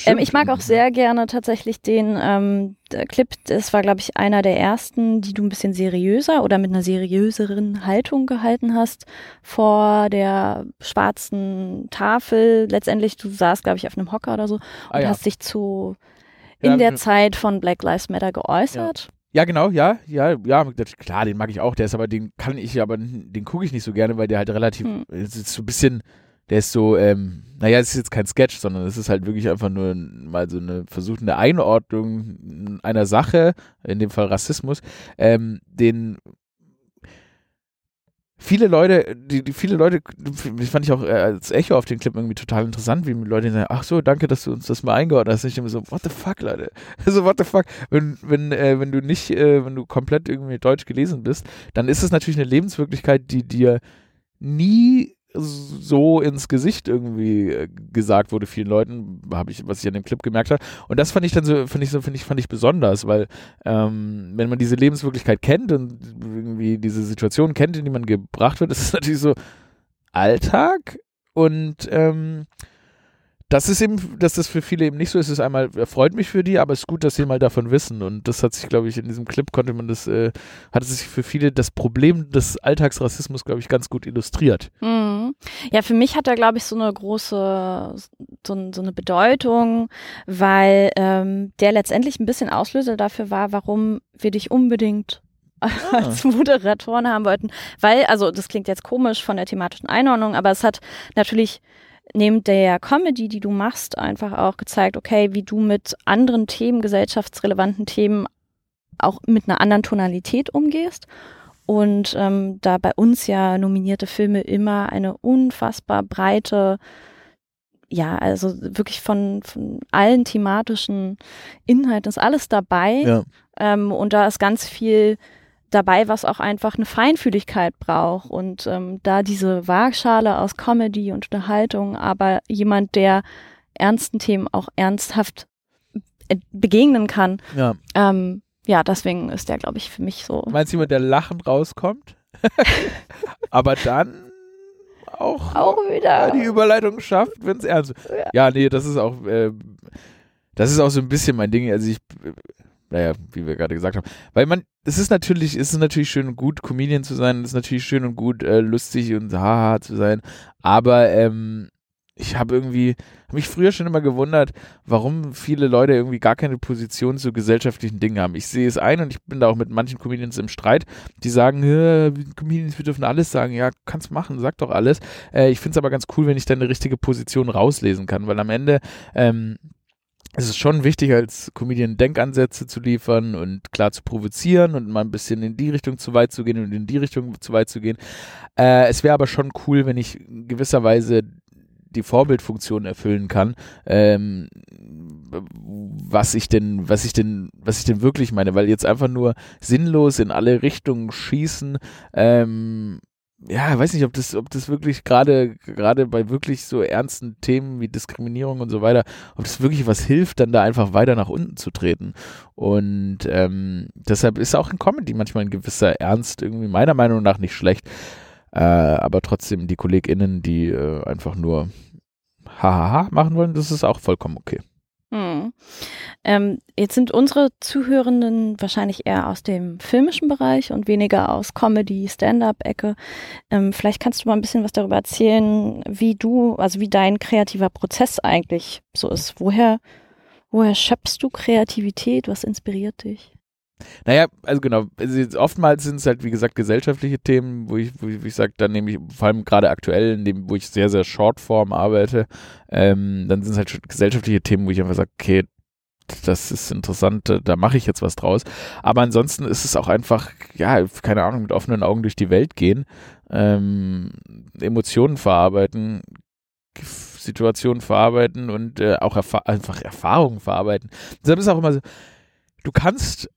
Ähm, ich mag auch sehr gerne tatsächlich den ähm, Clip. Das war, glaube ich, einer der ersten, die du ein bisschen seriöser oder mit einer seriöseren Haltung gehalten hast vor der schwarzen Tafel. Letztendlich, du saßt, glaube ich, auf einem Hocker oder so und Ah, ja. hast dich zu in der. Zeit von Black Lives Matter geäußert. Ja, genau, ja, ja, ja, klar, den mag ich auch, der ist aber, den kann ich aber, den gucke ich nicht so gerne, weil der halt relativ, Hm. es ist so ein bisschen, der ist so, ähm, naja, es ist jetzt kein Sketch, sondern es ist halt wirklich einfach nur mal so eine versuchte Einordnung einer Sache, in dem Fall Rassismus, ähm, den viele Leute, die, die viele Leute, das fand ich auch äh, als Echo auf den Clip irgendwie total interessant, wie Leute sagen, ach so, danke, dass du uns das mal eingeordnet hast. Ich immer so, what the fuck, Leute? [laughs] Also what the fuck? Wenn, wenn, äh, wenn du nicht, äh, wenn du komplett irgendwie Deutsch gelesen bist, dann ist es natürlich eine Lebenswirklichkeit, die dir nie so ins Gesicht irgendwie äh, gesagt wurde vielen Leuten, habe ich, was ich an dem Clip gemerkt habe. Und das fand ich dann so, finde ich so, finde ich, fand ich besonders, weil ähm, wenn man diese Lebenswirklichkeit kennt und irgendwie diese Situation kennt, in die man gebracht wird, [laughs] ist es natürlich so Alltag und ähm, das ist eben, dass das für viele eben nicht so ist, ist einmal, freut mich für die, aber es ist gut, dass sie mal davon wissen. Und das hat sich, glaube ich, in diesem Clip konnte man das, äh, hat sich für viele das Problem des Alltagsrassismus, glaube ich, ganz gut illustriert. Mhm. Ja, für mich hat er, glaube ich, so eine große, so, so eine Bedeutung, weil ähm, der letztendlich ein bisschen Auslöser dafür war, warum wir dich unbedingt [laughs] als Moderatoren haben wollten. Weil, also das klingt jetzt komisch von der thematischen Einordnung, aber es hat natürlich neben der Comedy, die du machst, einfach auch gezeigt, okay, wie du mit anderen Themen, gesellschaftsrelevanten Themen auch mit einer anderen Tonalität umgehst. Und ähm, da bei uns ja nominierte Filme immer eine unfassbar breite, ja, also wirklich von, von allen thematischen Inhalten ist alles dabei. Ja. Ähm, und da ist ganz viel dabei, was auch einfach eine Feinfühligkeit braucht. Und ähm, da diese Waagschale aus Comedy und Unterhaltung, aber jemand, der ernsten Themen auch ernsthaft äh, begegnen kann, Ja. ähm, ja, deswegen ist der, glaube ich, für mich so. Meinst du jemand, der lachend rauskommt? [laughs] aber dann auch, Auch wieder. die Überleitung schafft, wenn es ernst ist. Ja, nee, das ist auch, äh, das ist auch so ein bisschen mein Ding. Also ich, naja, wie wir gerade gesagt haben, weil man, es ist natürlich, es ist natürlich schön und gut, Comedian zu sein, es ist natürlich schön und gut, äh, lustig und haha zu sein, aber ähm, ich habe irgendwie, habe mich früher schon immer gewundert, warum viele Leute irgendwie gar keine Position zu gesellschaftlichen Dingen haben. Ich sehe es ein und ich bin da auch mit manchen Comedians im Streit, die sagen, Comedians, wir dürfen alles sagen. Ja, kannst machen, sag doch alles. Äh, ich finde es aber ganz cool, wenn ich dann eine richtige Position rauslesen kann, weil am Ende ähm, es ist schon wichtig, als Comedian Denkansätze zu liefern und klar zu provozieren und mal ein bisschen in die Richtung zu weit zu gehen und in die Richtung zu weit zu gehen. Äh, es wäre aber schon cool, wenn ich gewisserweise die Vorbildfunktion erfüllen kann, ähm, was ich denn, was ich denn, was ich denn wirklich meine, weil jetzt einfach nur sinnlos in alle Richtungen schießen, ähm, ja, weiß nicht, ob das, ob das wirklich gerade, gerade bei wirklich so ernsten Themen wie Diskriminierung und so weiter, ob das wirklich was hilft, dann da einfach weiter nach unten zu treten. Und ähm, deshalb ist auch in Comedy manchmal ein gewisser Ernst irgendwie meiner Meinung nach nicht schlecht. Äh, aber trotzdem die KollegInnen, die äh, einfach nur hahaha machen wollen, das ist auch vollkommen okay. Hm. Ähm, jetzt sind unsere Zuhörenden wahrscheinlich eher aus dem filmischen Bereich und weniger aus Comedy, Stand-up-Ecke. Ähm, vielleicht kannst du mal ein bisschen was darüber erzählen, wie du, also wie dein kreativer Prozess eigentlich so ist. Woher, woher schöpfst du Kreativität? Was inspiriert dich? Naja, also genau, also oftmals sind es halt, wie gesagt, gesellschaftliche Themen, wo ich, wo ich, ich sage, dann nehme ich, vor allem gerade aktuell, in dem, wo ich sehr, sehr Shortform arbeite, ähm, dann sind es halt gesellschaftliche Themen, wo ich einfach sage, okay, das ist interessant, da mache ich jetzt was draus. Aber ansonsten ist es auch einfach, ja, keine Ahnung, mit offenen Augen durch die Welt gehen, ähm, Emotionen verarbeiten, Situationen verarbeiten und äh, auch erfa einfach Erfahrungen verarbeiten. Deshalb ist auch immer so, du kannst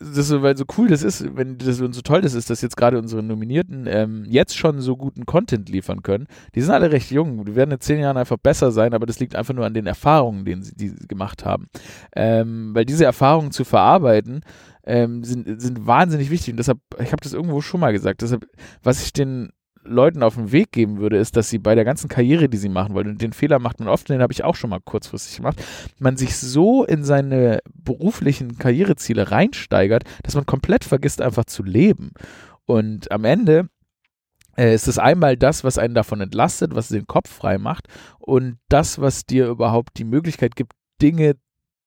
das so, weil so cool das ist, wenn das und so toll das ist, dass jetzt gerade unsere Nominierten ähm, jetzt schon so guten Content liefern können. Die sind alle recht jung. Die werden in zehn Jahren einfach besser sein, aber das liegt einfach nur an den Erfahrungen, denen sie, die sie gemacht haben. Ähm, weil diese Erfahrungen zu verarbeiten, ähm, sind, sind wahnsinnig wichtig. Und deshalb, ich habe das irgendwo schon mal gesagt, deshalb, was ich den Leuten auf den Weg geben würde, ist, dass sie bei der ganzen Karriere, die sie machen wollen, und den Fehler macht man oft, den habe ich auch schon mal kurzfristig gemacht, man sich so in seine beruflichen Karriereziele reinsteigert, dass man komplett vergisst, einfach zu leben. Und am Ende äh, ist es einmal das, was einen davon entlastet, was den Kopf frei macht und das, was dir überhaupt die Möglichkeit gibt, Dinge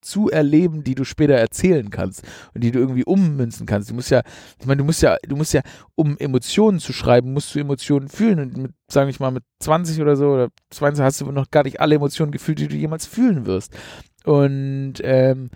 zu erleben, die du später erzählen kannst und die du irgendwie ummünzen kannst. Du musst ja, ich meine, du musst ja, du musst ja, um Emotionen zu schreiben, musst du Emotionen fühlen und mit, sage ich mal, mit 20 oder so oder 20 hast du noch gar nicht alle Emotionen gefühlt, die du jemals fühlen wirst. Und ähm,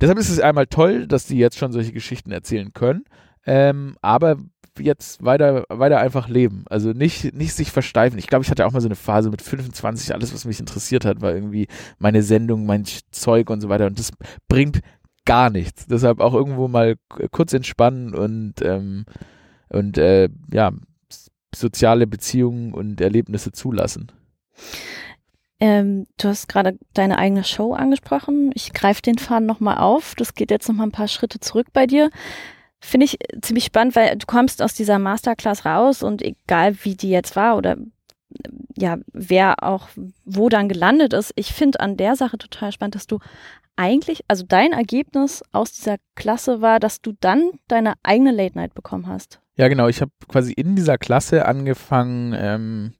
deshalb ist es einmal toll, dass die jetzt schon solche Geschichten erzählen können. Ähm, aber jetzt weiter, weiter einfach leben. Also nicht, nicht sich versteifen. Ich glaube, ich hatte auch mal so eine Phase mit 25, alles, was mich interessiert hat, war irgendwie meine Sendung, mein Zeug und so weiter. Und das bringt gar nichts. Deshalb auch irgendwo mal kurz entspannen und, ähm, und äh, ja, soziale Beziehungen und Erlebnisse zulassen. Ähm, du hast gerade deine eigene Show angesprochen. Ich greife den Faden nochmal auf. Das geht jetzt nochmal ein paar Schritte zurück bei dir. Finde ich ziemlich spannend, weil du kommst aus dieser Masterclass raus und egal wie die jetzt war oder ja, wer auch wo dann gelandet ist, ich finde an der Sache total spannend, dass du eigentlich, also dein Ergebnis aus dieser Klasse war, dass du dann deine eigene Late Night bekommen hast. Ja, genau. Ich habe quasi in dieser Klasse angefangen, ähm,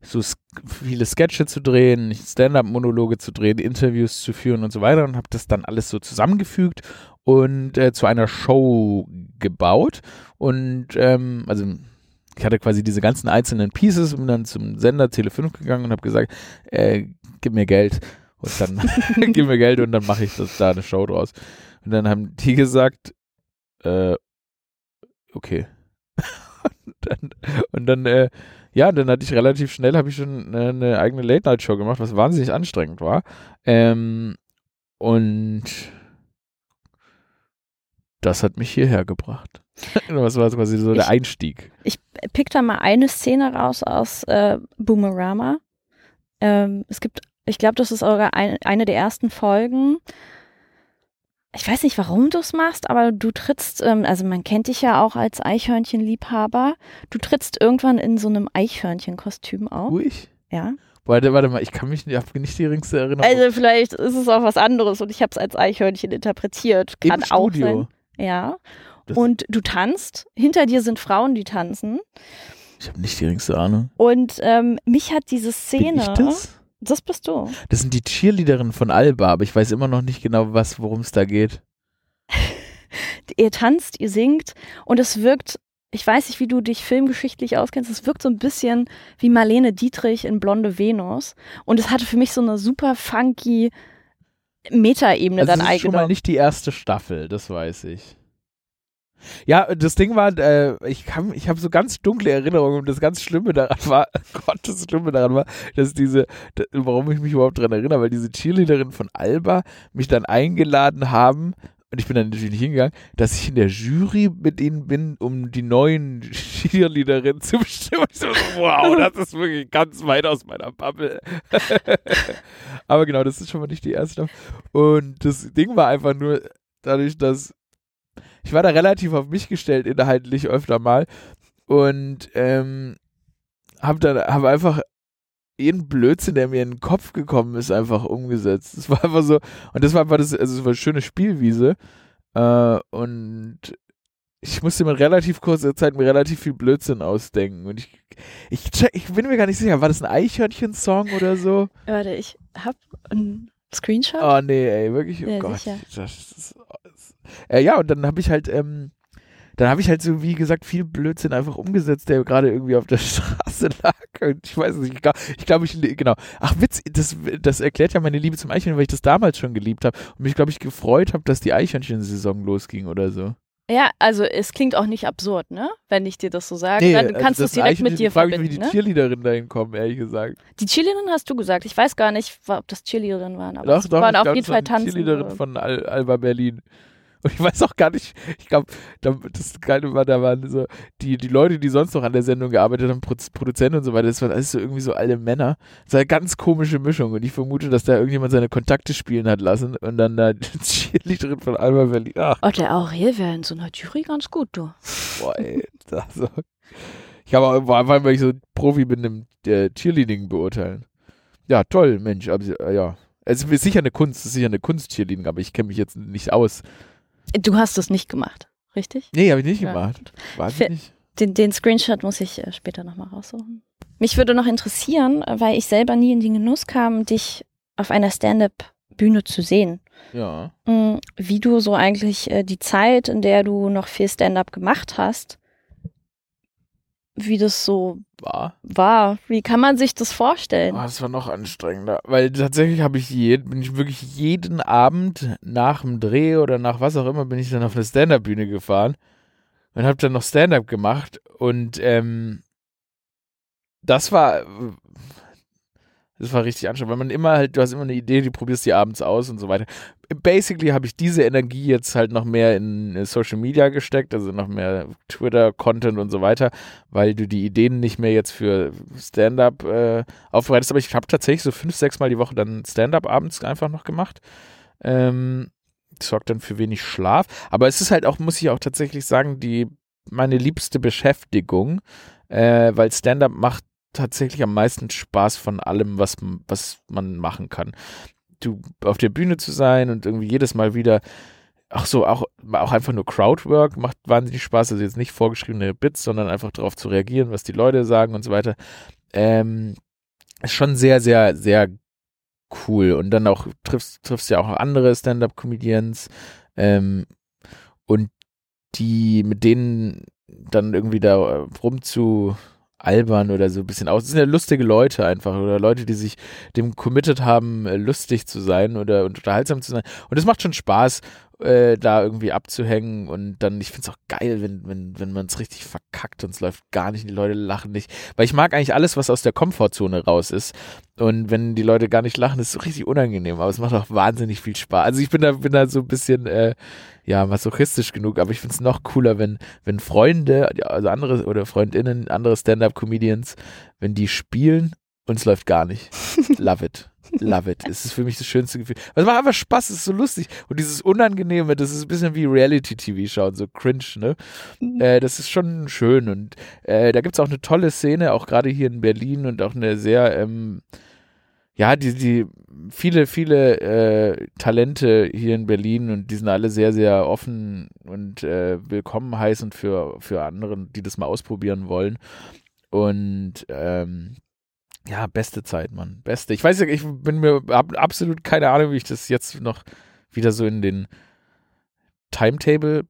so viele Sketche zu drehen, Stand-up-Monologe zu drehen, Interviews zu führen und so weiter und habe das dann alles so zusammengefügt und äh, zu einer Show gebaut. Und ähm, also ich hatte quasi diese ganzen einzelnen Pieces und bin dann zum Sender Tele5 gegangen und habe gesagt, äh, gib mir Geld. Und dann [laughs] gib mir Geld und dann mache ich das, da eine Show draus. Und dann haben die gesagt, äh, okay. [laughs] und dann, und dann äh, ja, dann hatte ich relativ schnell, habe ich schon eine, eine eigene Late-Night-Show gemacht, was wahnsinnig anstrengend war. Ähm, und das hat mich hierher gebracht. [laughs] das war quasi so ich, der Einstieg. Ich pick da mal eine Szene raus aus äh, Boomerama. Ähm, es gibt, ich glaube, das ist sogar ein, eine der ersten Folgen. Ich weiß nicht, warum du es machst, aber du trittst, ähm, also man kennt dich ja auch als Eichhörnchenliebhaber. Du trittst irgendwann in so einem Eichhörnchenkostüm auf. Ruhig? Ja. Warte, warte mal, ich kann mich nicht, nicht die geringste Erinnerung. Also vielleicht ist es auch was anderes und ich habe es als Eichhörnchen interpretiert. Kann Im Studio. auch sein. Ja. Das und du tanzt, hinter dir sind Frauen, die tanzen. Ich habe nicht die geringste Ahnung. Und ähm, mich hat diese Szene. Bin ich das? Das bist du. Das sind die Cheerleaderinnen von Alba, aber ich weiß immer noch nicht genau, was, worum es da geht. [laughs] Ihr tanzt, ihr singt und es wirkt, ich weiß nicht, wie du dich filmgeschichtlich auskennst, es wirkt so ein bisschen wie Marlene Dietrich in Blonde Venus. Und es hatte für mich so eine super funky Metaebene Also dann es ist schon mal nicht die erste Staffel, das weiß ich. Ja, das Ding war, äh, ich kann, ich habe so ganz dunkle Erinnerungen und das ganz Schlimme daran war, [laughs] Gott, das Schlimme daran war, dass diese, da, warum ich mich überhaupt daran erinnere, weil diese Cheerleaderinnen von Alba mich dann eingeladen haben, und ich bin dann natürlich nicht hingegangen, dass ich in der Jury mit ihnen bin, um die neuen Cheerleaderinnen zu bestimmen. Ich so, wow, das ist wirklich ganz weit aus meiner Bubble. [laughs] Aber genau, das ist schon mal nicht die erste. Und das Ding war einfach nur dadurch, dass ich war da relativ auf mich gestellt, inhaltlich öfter mal. Und ähm, hab dann hab einfach jeden Blödsinn, der mir in den Kopf gekommen ist, einfach umgesetzt. Das war einfach so, und das war einfach das, also es war eine schöne Spielwiese. Äh, und ich musste mir in relativ kurzer Zeit mir relativ viel Blödsinn ausdenken. Und ich, ich, check, ich bin mir gar nicht sicher, war das ein Eichhörnchen-Song oder so? Warte, ich hab einen Screenshot. Oh nee, ey, wirklich, oh Ja, Gott. Das ist, das, äh, ja, und dann habe ich halt, ähm, dann habe ich halt so, wie gesagt, viel Blödsinn einfach umgesetzt, der gerade irgendwie auf der [laughs] Straße lag. Und ich weiß nicht, ich glaube, ich, glaub, ich genau. Ach, Witz, das, das erklärt ja meine Liebe zum Eichhörnchen, weil ich das damals schon geliebt habe und mich, glaube ich, gefreut habe, dass die Eichhörnchen-Saison losging oder so. Ja, also es klingt auch nicht absurd, ne? Wenn ich dir das so sage, dann also kannst du das es direkt mit dir ich frage mich, verbinden. wie die Ne? Cheerleaderinnen dahin kommen, ehrlich gesagt. Die Cheerleaderin hast du gesagt. Ich weiß gar nicht, ob das Cheerleaderinnen waren, aber Doch, doch, waren auf jeden Fall tanzen. Cheerleaderin von Al Alba Berlin. Und ich weiß auch gar nicht, ich glaube, das Geile war, da waren so, die, die Leute, die sonst noch an der Sendung gearbeitet haben, Produzenten und so weiter, das waren alles so irgendwie so alle Männer. Das war eine ganz komische Mischung und ich vermute, dass da irgendjemand seine Kontakte spielen hat lassen und dann da [laughs] die Cheerleaderin von Alba Berlin. Ach, Oh, der Aurel wäre in so einer Jury ganz gut, du. boah, ey. [laughs] Also, ich habe auch, vor allem, weil ich so Profi bin im äh, Cheerleading beurteilen. Ja, toll, Mensch, aber, äh, ja. Es ist sicher eine Kunst, es ist sicher eine Kunst-Cheerleading, aber ich kenne mich jetzt nicht aus. Du hast es nicht gemacht, richtig? Nee, habe ich nicht Ja. gemacht. Fe- ich nicht. Den, den Screenshot muss ich äh, später nochmal raussuchen. Mich würde noch interessieren, weil ich selber nie in den Genuss kam, dich auf einer Stand-up-Bühne zu sehen. Ja. Mm, Wie du so eigentlich äh, die Zeit, in der du noch viel Stand-up gemacht hast, wie das so War. war. Wie kann man sich das Oh, vorstellen? das war noch anstrengender. Weil tatsächlich habe ich je, bin ich wirklich jeden Abend nach dem Dreh oder nach was auch immer, bin ich dann auf eine Stand-Up-Bühne gefahren und habe dann noch Stand-Up gemacht. Und ähm, das war. Das war richtig anstrengend, weil man immer halt, du hast immer eine Idee, du probierst die abends aus und so weiter. Basically habe ich diese Energie jetzt halt noch mehr in äh, Social Media gesteckt, also noch mehr Twitter-Content und so weiter, weil du die Ideen nicht mehr jetzt für Stand-up äh, aufbereitest. Aber ich habe tatsächlich so fünf, sechs Mal die Woche dann Stand-up abends einfach noch gemacht. Ähm, sorgt dann für wenig Schlaf. Aber es ist halt auch, muss ich auch tatsächlich sagen, die meine liebste Beschäftigung, äh, weil Stand-up macht tatsächlich am meisten Spaß von allem, was, was man machen kann. Du auf der Bühne zu sein und irgendwie jedes Mal wieder, ach so, auch, auch einfach nur Crowdwork macht wahnsinnig Spaß. Also jetzt nicht vorgeschriebene Bits, sondern einfach darauf zu reagieren, was die Leute sagen und so weiter. Ähm, ist schon sehr, sehr, sehr cool. Und dann auch triffst, triffst ja auch andere Stand-up-Comedians ähm, und die mit denen dann irgendwie da äh, rumzu albern oder so ein bisschen aus. Das sind ja lustige Leute einfach oder Leute, die sich dem committed haben, äh, lustig zu sein oder unterhaltsam zu sein. Und es macht schon Spaß, äh, da irgendwie abzuhängen und dann, ich finde es auch geil, wenn, wenn, wenn man es richtig verkackt und es läuft gar nicht, die Leute lachen nicht. Weil ich mag eigentlich alles, was aus der Komfortzone raus ist. Und wenn die Leute gar nicht lachen, ist es so richtig unangenehm, aber es macht auch wahnsinnig viel Spaß. Also ich bin da, bin da so ein bisschen, äh, ja, masochistisch genug, aber ich finde es noch cooler, wenn, wenn Freunde, also andere oder FreundInnen, andere Stand-Up-Comedians, wenn die spielen und es läuft gar nicht. [laughs] Love it. Love it. Es ist für mich das schönste Gefühl. Es macht einfach Spaß, es ist so lustig. Und dieses Unangenehme, das ist ein bisschen wie Reality-TV schauen, so cringe, ne? Äh, das ist schon schön. Und äh, da gibt es auch eine tolle Szene, auch gerade hier in Berlin und auch eine sehr, ähm, ja, die, die, viele, viele äh, Talente hier in Berlin und die sind alle sehr, sehr offen und äh, willkommen heißend für, für anderen, die das mal ausprobieren wollen. und ähm, ja, beste Zeit, Mann. Beste. Ich weiß ja, ich bin mir hab absolut keine Ahnung, wie ich das jetzt noch wieder so in den Timetable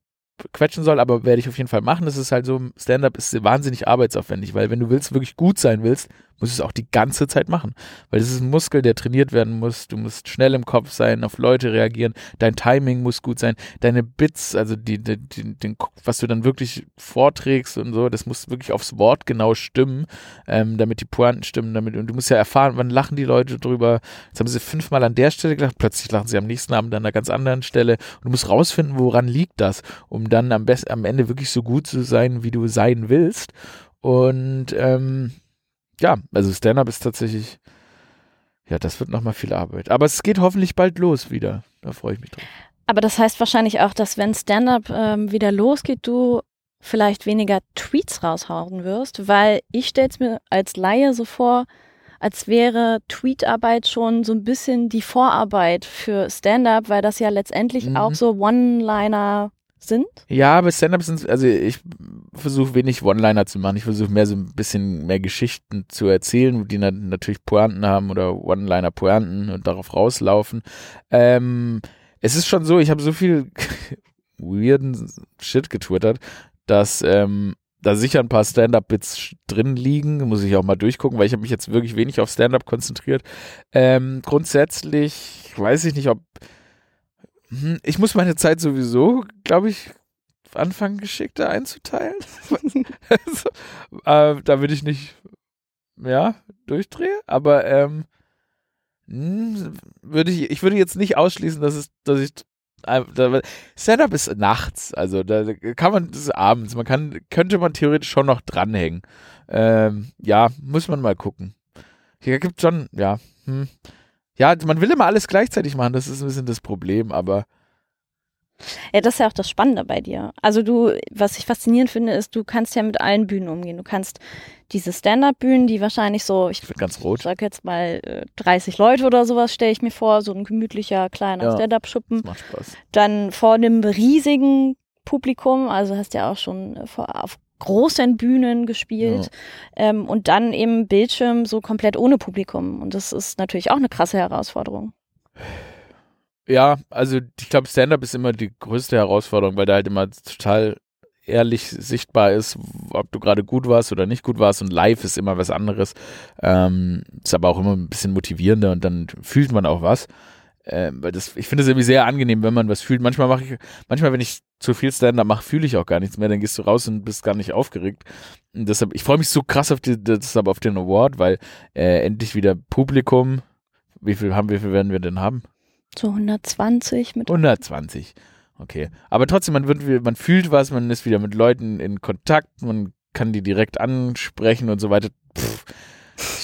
quetschen soll, aber werde ich auf jeden Fall machen. Das ist halt so, Stand-up ist wahnsinnig arbeitsaufwendig, weil wenn du willst, wirklich gut sein willst, musst du es auch die ganze Zeit machen. Weil das ist ein Muskel, der trainiert werden muss. Du musst schnell im Kopf sein, auf Leute reagieren. Dein Timing muss gut sein. Deine Bits, also die, die, die den, was du dann wirklich vorträgst und so, das muss wirklich aufs Wort genau stimmen, ähm, damit die Pointen stimmen. Damit, und du musst ja erfahren, wann lachen die Leute drüber. Jetzt haben sie fünfmal an der Stelle gelacht, plötzlich lachen sie am nächsten Abend an einer ganz anderen Stelle. Und du musst rausfinden, woran liegt das, um dann am besten am Ende wirklich so gut zu sein, wie du sein willst. Und ähm, ja, also Stand-up ist tatsächlich, ja, das wird nochmal viel Arbeit. Aber es geht hoffentlich bald los wieder. Da freue ich mich drauf. Aber das heißt wahrscheinlich auch, dass wenn Stand-up ähm, wieder losgeht, du vielleicht weniger Tweets raushauen wirst, weil ich stelle es mir als Laie so vor, als wäre Tweetarbeit schon so ein bisschen die Vorarbeit für Stand-up, weil das ja letztendlich mhm. auch so One-Liner sind? Ja, bei Stand-Up sind also ich versuche wenig One-Liner zu machen. Ich versuche mehr so ein bisschen mehr Geschichten zu erzählen, die natürlich Pointen haben oder One-Liner-Pointen und darauf rauslaufen. Ähm, es ist schon so, ich habe so viel [laughs] weirden Shit getwittert, dass ähm, da sicher ein paar Stand-Up-Bits drin liegen, muss ich auch mal durchgucken, weil ich habe mich jetzt wirklich wenig auf Stand-Up konzentriert. Ähm, grundsätzlich weiß ich nicht, ob ich muss meine Zeit sowieso, glaube ich, anfangen, geschickter einzuteilen. [laughs] also, äh, damit ich nicht, ja, durchdrehe. Aber ähm, hm, würde ich, ich würde jetzt nicht ausschließen, dass es, dass ich äh, Setup ist nachts, also da kann man das ist abends, man kann, könnte man theoretisch schon noch dranhängen. Ähm, ja, muss man mal gucken. Hier gibt schon, ja, hm. Ja, man will immer alles gleichzeitig machen, das ist ein bisschen das Problem, aber. Ja, das ist ja auch das Spannende bei dir. Also du, was ich faszinierend finde, ist, du kannst ja mit allen Bühnen umgehen. Du kannst diese Stand-up-Bühnen, die wahrscheinlich so, ich, ich ganz rot. sag jetzt mal 30 äh, Leute oder sowas, stelle ich mir vor, so ein gemütlicher kleiner ja, Stand-up-Schuppen. Macht Spaß. Dann vor einem riesigen Publikum, also hast ja auch schon vor, auf großen Bühnen gespielt ja. ähm, und dann eben Bildschirm so komplett ohne Publikum. Und das ist natürlich auch eine krasse Herausforderung. Ja, also ich glaube, Stand-up ist immer die größte Herausforderung, weil da halt immer total ehrlich sichtbar ist, ob du gerade gut warst oder nicht gut warst und live ist immer was anderes. Ähm, ist aber auch immer ein bisschen motivierender und dann fühlt man auch was. Ähm, weil das, ich finde es irgendwie sehr angenehm, wenn man was fühlt. Manchmal mache ich, manchmal, wenn ich zu viel Stand-up mache, fühle ich auch gar nichts mehr. Dann gehst du raus und bist gar nicht aufgeregt. Und deshalb, ich freue mich so krass auf, die, deshalb auf den Award, weil äh, endlich wieder Publikum. Wie viel haben, wie viel werden wir denn haben? So 120 mit. 120. Okay. Aber trotzdem, man wird, man fühlt was, man ist wieder mit Leuten in Kontakt, man kann die direkt ansprechen und so weiter. Pff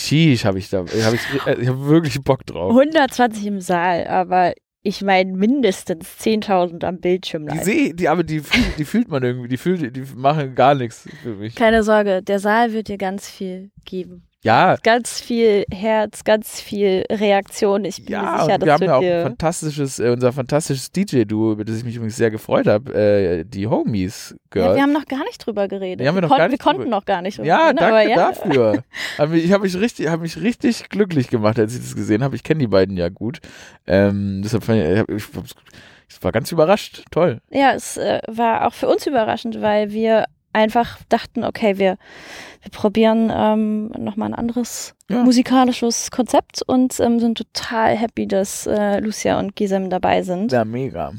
Sheesh, habe ich da. Hab ich äh, ich habe wirklich Bock drauf. 120 im Saal, aber ich meine mindestens 10.000 am Bildschirm. Die sehe, die, aber die, die fühlt man irgendwie, die, fühlt, die machen gar nichts für mich. Keine Sorge, der Saal wird dir ganz viel geben. Ja. Ganz viel Herz, ganz viel Reaktion. Ich bin ja, mir sicher, dass wir haben ja auch ein fantastisches, äh, unser fantastisches DJ-Duo, über das ich mich übrigens sehr gefreut habe, äh, die Homies gehört. Ja, wir haben noch gar nicht drüber geredet. Wir, haben wir, noch kon gar nicht wir konnten noch gar nicht drüber Ja, reden, danke ja. dafür. [laughs] ich habe mich, richtig, hab mich richtig glücklich gemacht, als ich das gesehen habe. Ich kenne die beiden ja gut. Ähm, deshalb fand ich, ich, ich war ganz überrascht. Toll. Ja, es äh, war auch für uns überraschend, weil wir einfach dachten, okay, wir, wir probieren ähm, nochmal ein anderes ja. musikalisches Konzept und ähm, sind total happy, dass äh, Lucia und Gisem dabei sind. Ja, mega.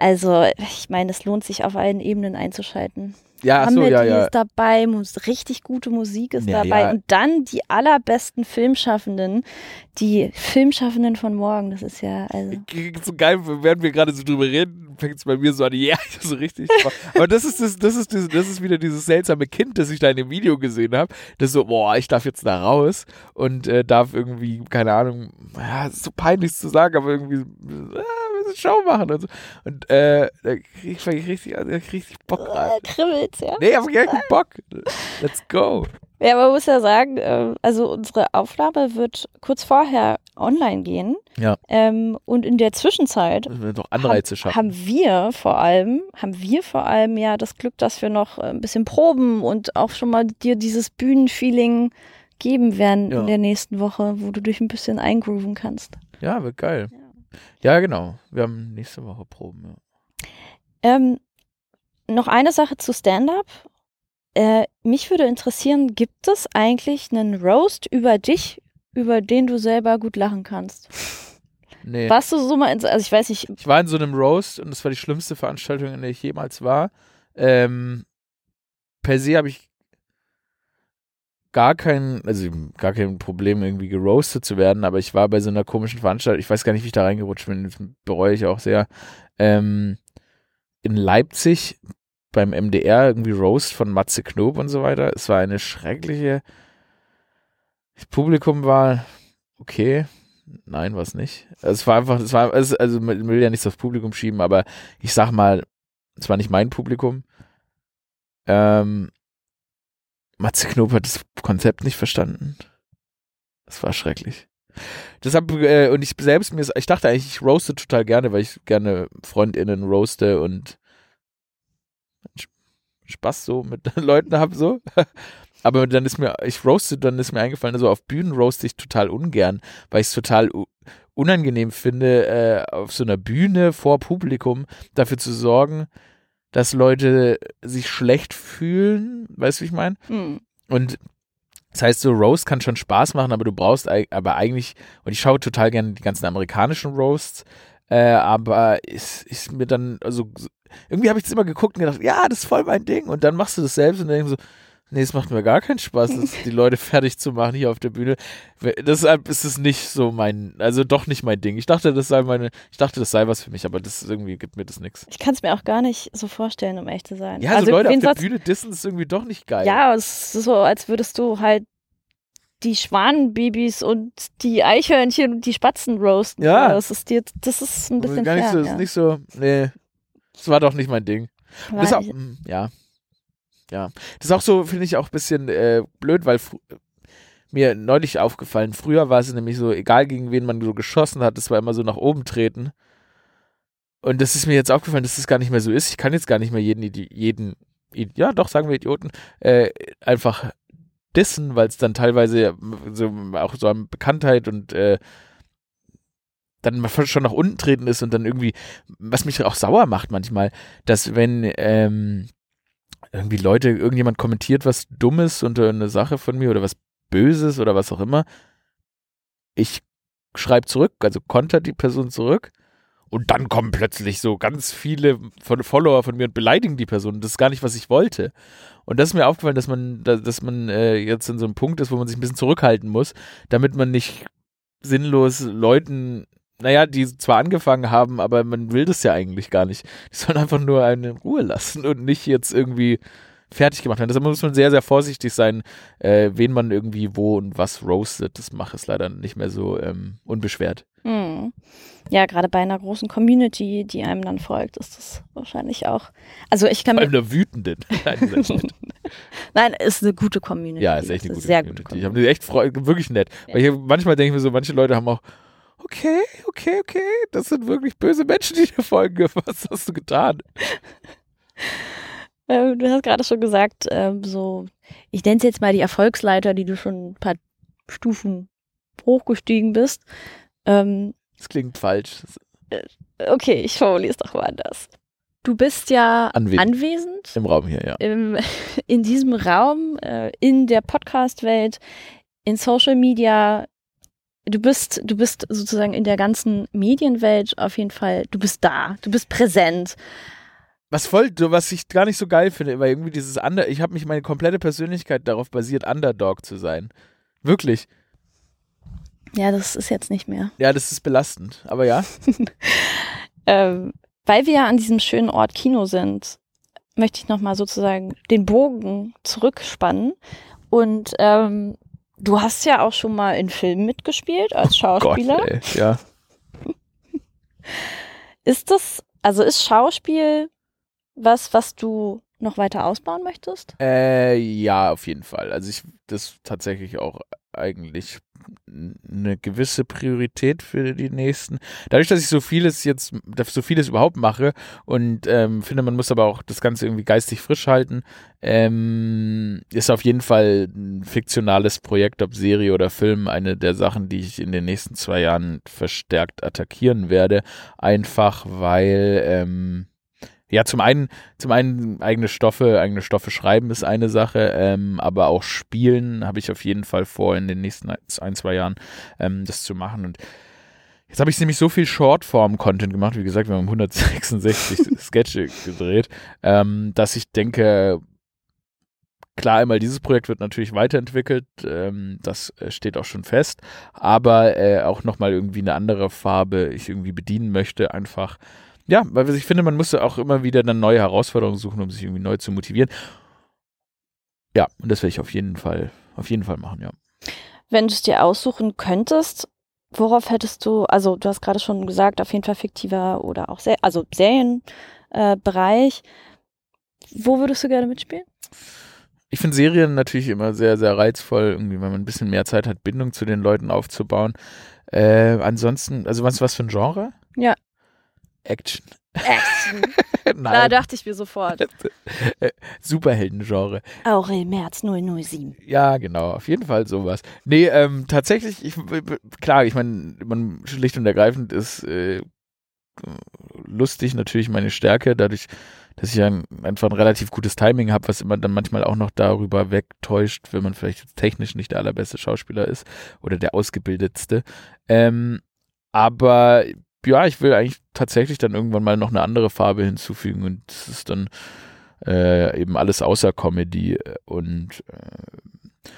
Also, ich meine, es lohnt sich auf allen Ebenen einzuschalten. Ja, ach so, ja, ja. ist dabei, richtig gute Musik ist ja, dabei ja. und dann die allerbesten Filmschaffenden, die Filmschaffenden von morgen, das ist ja also so geil, während wir gerade so drüber reden, fängt es bei mir so an, [laughs] ja, so richtig. Aber das ist das, das ist das, das ist wieder dieses seltsame Kind, das ich da in dem Video gesehen habe, das so, boah, ich darf jetzt da raus und äh, darf irgendwie, keine Ahnung, ja, ist so peinlich zu sagen, aber irgendwie äh, Show machen und so. Und äh, da krieg ich richtig, ich richtig Bock rein. Kribbelt's, ja? Nee, aber gar keinen Bock. Let's go. Ja, man muss ja sagen, äh, also unsere Aufnahme wird kurz vorher online gehen. Ja. Ähm, und in der Zwischenzeit wir doch Anreize schaffen. haben wir vor allem, haben wir vor allem ja das Glück, dass wir noch äh, ein bisschen proben und auch schon mal dir dieses Bühnenfeeling geben werden Ja. in der nächsten Woche, wo du dich ein bisschen eingrooven kannst. Ja, wird geil. Ja, genau. Wir haben nächste Woche Proben. Ja. Ähm, noch eine Sache zu Stand-up. Äh, mich würde interessieren, gibt es eigentlich einen Roast über dich, über den du selber gut lachen kannst? Nee. Warst du so mal in, so- also ich weiß nicht, Ich war in so einem Roast und das war die schlimmste Veranstaltung, in der ich jemals war. Ähm, per se habe ich gar kein, also gar kein Problem, irgendwie geroastet zu werden, aber ich war bei so einer komischen Veranstaltung, ich weiß gar nicht, wie ich da reingerutscht bin, das bereue ich auch sehr. Ähm, in Leipzig beim MDR irgendwie Roast von Matze Knob und so weiter. Es war eine schreckliche. Das Publikum war okay. Nein, war es nicht. Es war einfach, es war, also man will ja nichts aufs Publikum schieben, aber ich sag mal, es war nicht mein Publikum. Ähm, Matze Knob hat das Konzept nicht verstanden. Das war schrecklich. Deshalb, äh, und ich selbst mir, ich dachte eigentlich, ich roaste total gerne, weil ich gerne FreundInnen roaste und Spaß so mit [laughs] Leuten habe, so. [laughs] Aber dann ist mir, ich roaste, dann ist mir eingefallen, also auf Bühnen roaste ich total ungern, weil ich es total unangenehm finde, äh, auf so einer Bühne vor Publikum dafür zu sorgen, dass Leute sich schlecht fühlen, weißt du, wie ich meine? hm, Und das heißt, so Roast kann schon Spaß machen, aber du brauchst aber eigentlich, und ich schaue total gerne die ganzen amerikanischen Roasts, äh, aber ist, ist mir dann, also so- irgendwie habe ich das immer geguckt und gedacht, ja, das ist voll mein Ding. Und dann machst du das selbst und dann denkst so, nee, es macht mir gar keinen Spaß, die Leute [laughs] fertig zu machen hier auf der Bühne. Deshalb ist es nicht so mein, also doch nicht mein Ding. Ich dachte, das sei meine, ich dachte, das sei was für mich, aber das irgendwie gibt mir das nichts. ich kann es mir auch gar nicht so vorstellen, um echt zu sein. Ja, so Leute auf der Bühne dissen ist irgendwie doch nicht geil. Ja, es ist so, als würdest du halt die Schwanenbabys und die Eichhörnchen und die Spatzen roasten. Ja. Das ist dir, das ist ein bisschen gar nicht so, fern, ist ja. nicht so, nee, das war doch nicht mein Ding. Weil Das auch, ja. Ja. Das ist auch so, finde ich, auch ein bisschen äh, blöd, weil mir neulich aufgefallen, früher war es nämlich so, egal gegen wen man so geschossen hat, das war immer so nach oben treten. Und das ist mir jetzt aufgefallen, dass das gar nicht mehr so ist. Ich kann jetzt gar nicht mehr jeden, jeden, ja doch, sagen wir Idioten, äh, einfach dissen, weil es dann teilweise so auch so an Bekanntheit und äh, dann schon nach unten treten ist und dann irgendwie, was mich auch sauer macht manchmal, dass wenn ähm, irgendwie Leute, irgendjemand kommentiert was Dummes unter eine Sache von mir oder was Böses oder was auch immer, ich schreibe zurück, also konter die Person zurück und dann kommen plötzlich so ganz viele von Follower von mir und beleidigen die Person. Das ist gar nicht, was ich wollte. Und das ist mir aufgefallen, dass man, da- dass man äh, jetzt in so einem Punkt ist, wo man sich ein bisschen zurückhalten muss, damit man nicht sinnlos Leuten, naja, die zwar angefangen haben, aber man will das ja eigentlich gar nicht. Die sollen einfach nur einen in Ruhe lassen und nicht jetzt irgendwie fertig gemacht werden. Deshalb muss man sehr, sehr vorsichtig sein, äh, wen man irgendwie wo und was roastet. Das macht es leider nicht mehr so ähm, unbeschwert. Hm. Ja, gerade bei einer großen Community, die einem dann folgt, ist das wahrscheinlich auch. Also ich kann Vor mir. allem der Wütenden. [laughs] Nein, ist ist eine gute Community. ja, ist echt eine gute sehr Community. gute Ich habe die echt freu wirklich nett. Weil ich, manchmal denke ich mir so, manche Leute haben auch, okay, okay, okay, das sind wirklich böse Menschen, die dir folgen. [laughs] Was hast du getan? [laughs] Ähm, du hast gerade schon gesagt, ähm, so, ich nenne es jetzt mal die Erfolgsleiter, die du schon ein paar Stufen hochgestiegen bist. Ähm, Das klingt falsch. Ist okay, ich formuliere es doch mal anders. Du bist ja Anwesend. anwesend Im Raum hier, ja. im, [laughs] in diesem Raum, äh, in der Podcast-Welt, in Social Media. Du bist, du bist sozusagen in der ganzen Medienwelt auf jeden Fall, du bist da, du bist präsent. Was voll, was ich gar nicht so geil finde, weil irgendwie dieses Under, ich habe mich meine komplette Persönlichkeit darauf basiert, Underdog zu sein. Wirklich. Ja, das ist jetzt nicht mehr. Ja, das ist belastend. Aber ja. [laughs] Ähm, weil wir ja an diesem schönen Ort Kino sind, möchte ich nochmal sozusagen den Bogen zurückspannen. Und ähm, du hast ja auch schon mal in Filmen mitgespielt als Schauspieler. Gott, ey. Ja. [laughs] Ist das, also ist Schauspiel was, was du noch weiter ausbauen möchtest? Äh, ja, auf jeden Fall. Also ich das tatsächlich auch eigentlich eine gewisse Priorität für die nächsten. Dadurch, dass ich so vieles jetzt, so vieles überhaupt mache und ähm, finde, man muss aber auch das Ganze irgendwie geistig frisch halten, ähm, ist auf jeden Fall ein fiktionales Projekt, ob Serie oder Film, eine der Sachen, die ich in den nächsten zwei Jahren verstärkt attackieren werde. Einfach weil ähm, ja, zum einen, zum einen eigene Stoffe, eigene Stoffe schreiben ist eine Sache, ähm, aber auch spielen habe ich auf jeden Fall vor, in den nächsten ein, zwei Jahren ähm, das zu machen. Und jetzt habe ich nämlich so viel Shortform-Content gemacht, wie gesagt, wir haben 166 [laughs] Sketche gedreht, ähm, dass ich denke, Klar, einmal dieses Projekt wird natürlich weiterentwickelt, ähm, das äh, steht auch schon fest, aber äh, auch nochmal irgendwie eine andere Farbe ich irgendwie bedienen möchte, einfach ja, weil ich finde, man muss auch immer wieder eine neue Herausforderung suchen, um sich irgendwie neu zu motivieren. Ja, und das werde ich auf jeden Fall, auf jeden Fall machen, ja. Wenn du es dir aussuchen könntest, worauf hättest du, also du hast gerade schon gesagt, auf jeden Fall fiktiver oder auch, also Serienbereich. Äh, Wo würdest du gerne mitspielen? Ich finde Serien natürlich immer sehr, sehr reizvoll, irgendwie, wenn man ein bisschen mehr Zeit hat, Bindung zu den Leuten aufzubauen. Äh, ansonsten, also was, was für ein Genre? Ja. Action. Action. [laughs] Nein. Da dachte ich mir sofort. [laughs] Superhelden-Genre. Aurel März 007. Ja, genau, auf jeden Fall sowas. Nee, ähm, tatsächlich, ich, klar, ich meine, man schlicht und ergreifend ist äh, lustig natürlich meine Stärke, dadurch, dass ich ein, einfach ein relativ gutes Timing habe, was immer dann manchmal auch noch darüber wegtäuscht, wenn man vielleicht technisch nicht der allerbeste Schauspieler ist oder der ausgebildetste. Ähm, aber ja, ich will eigentlich tatsächlich dann irgendwann mal noch eine andere Farbe hinzufügen und das ist dann äh, eben alles außer Comedy und äh,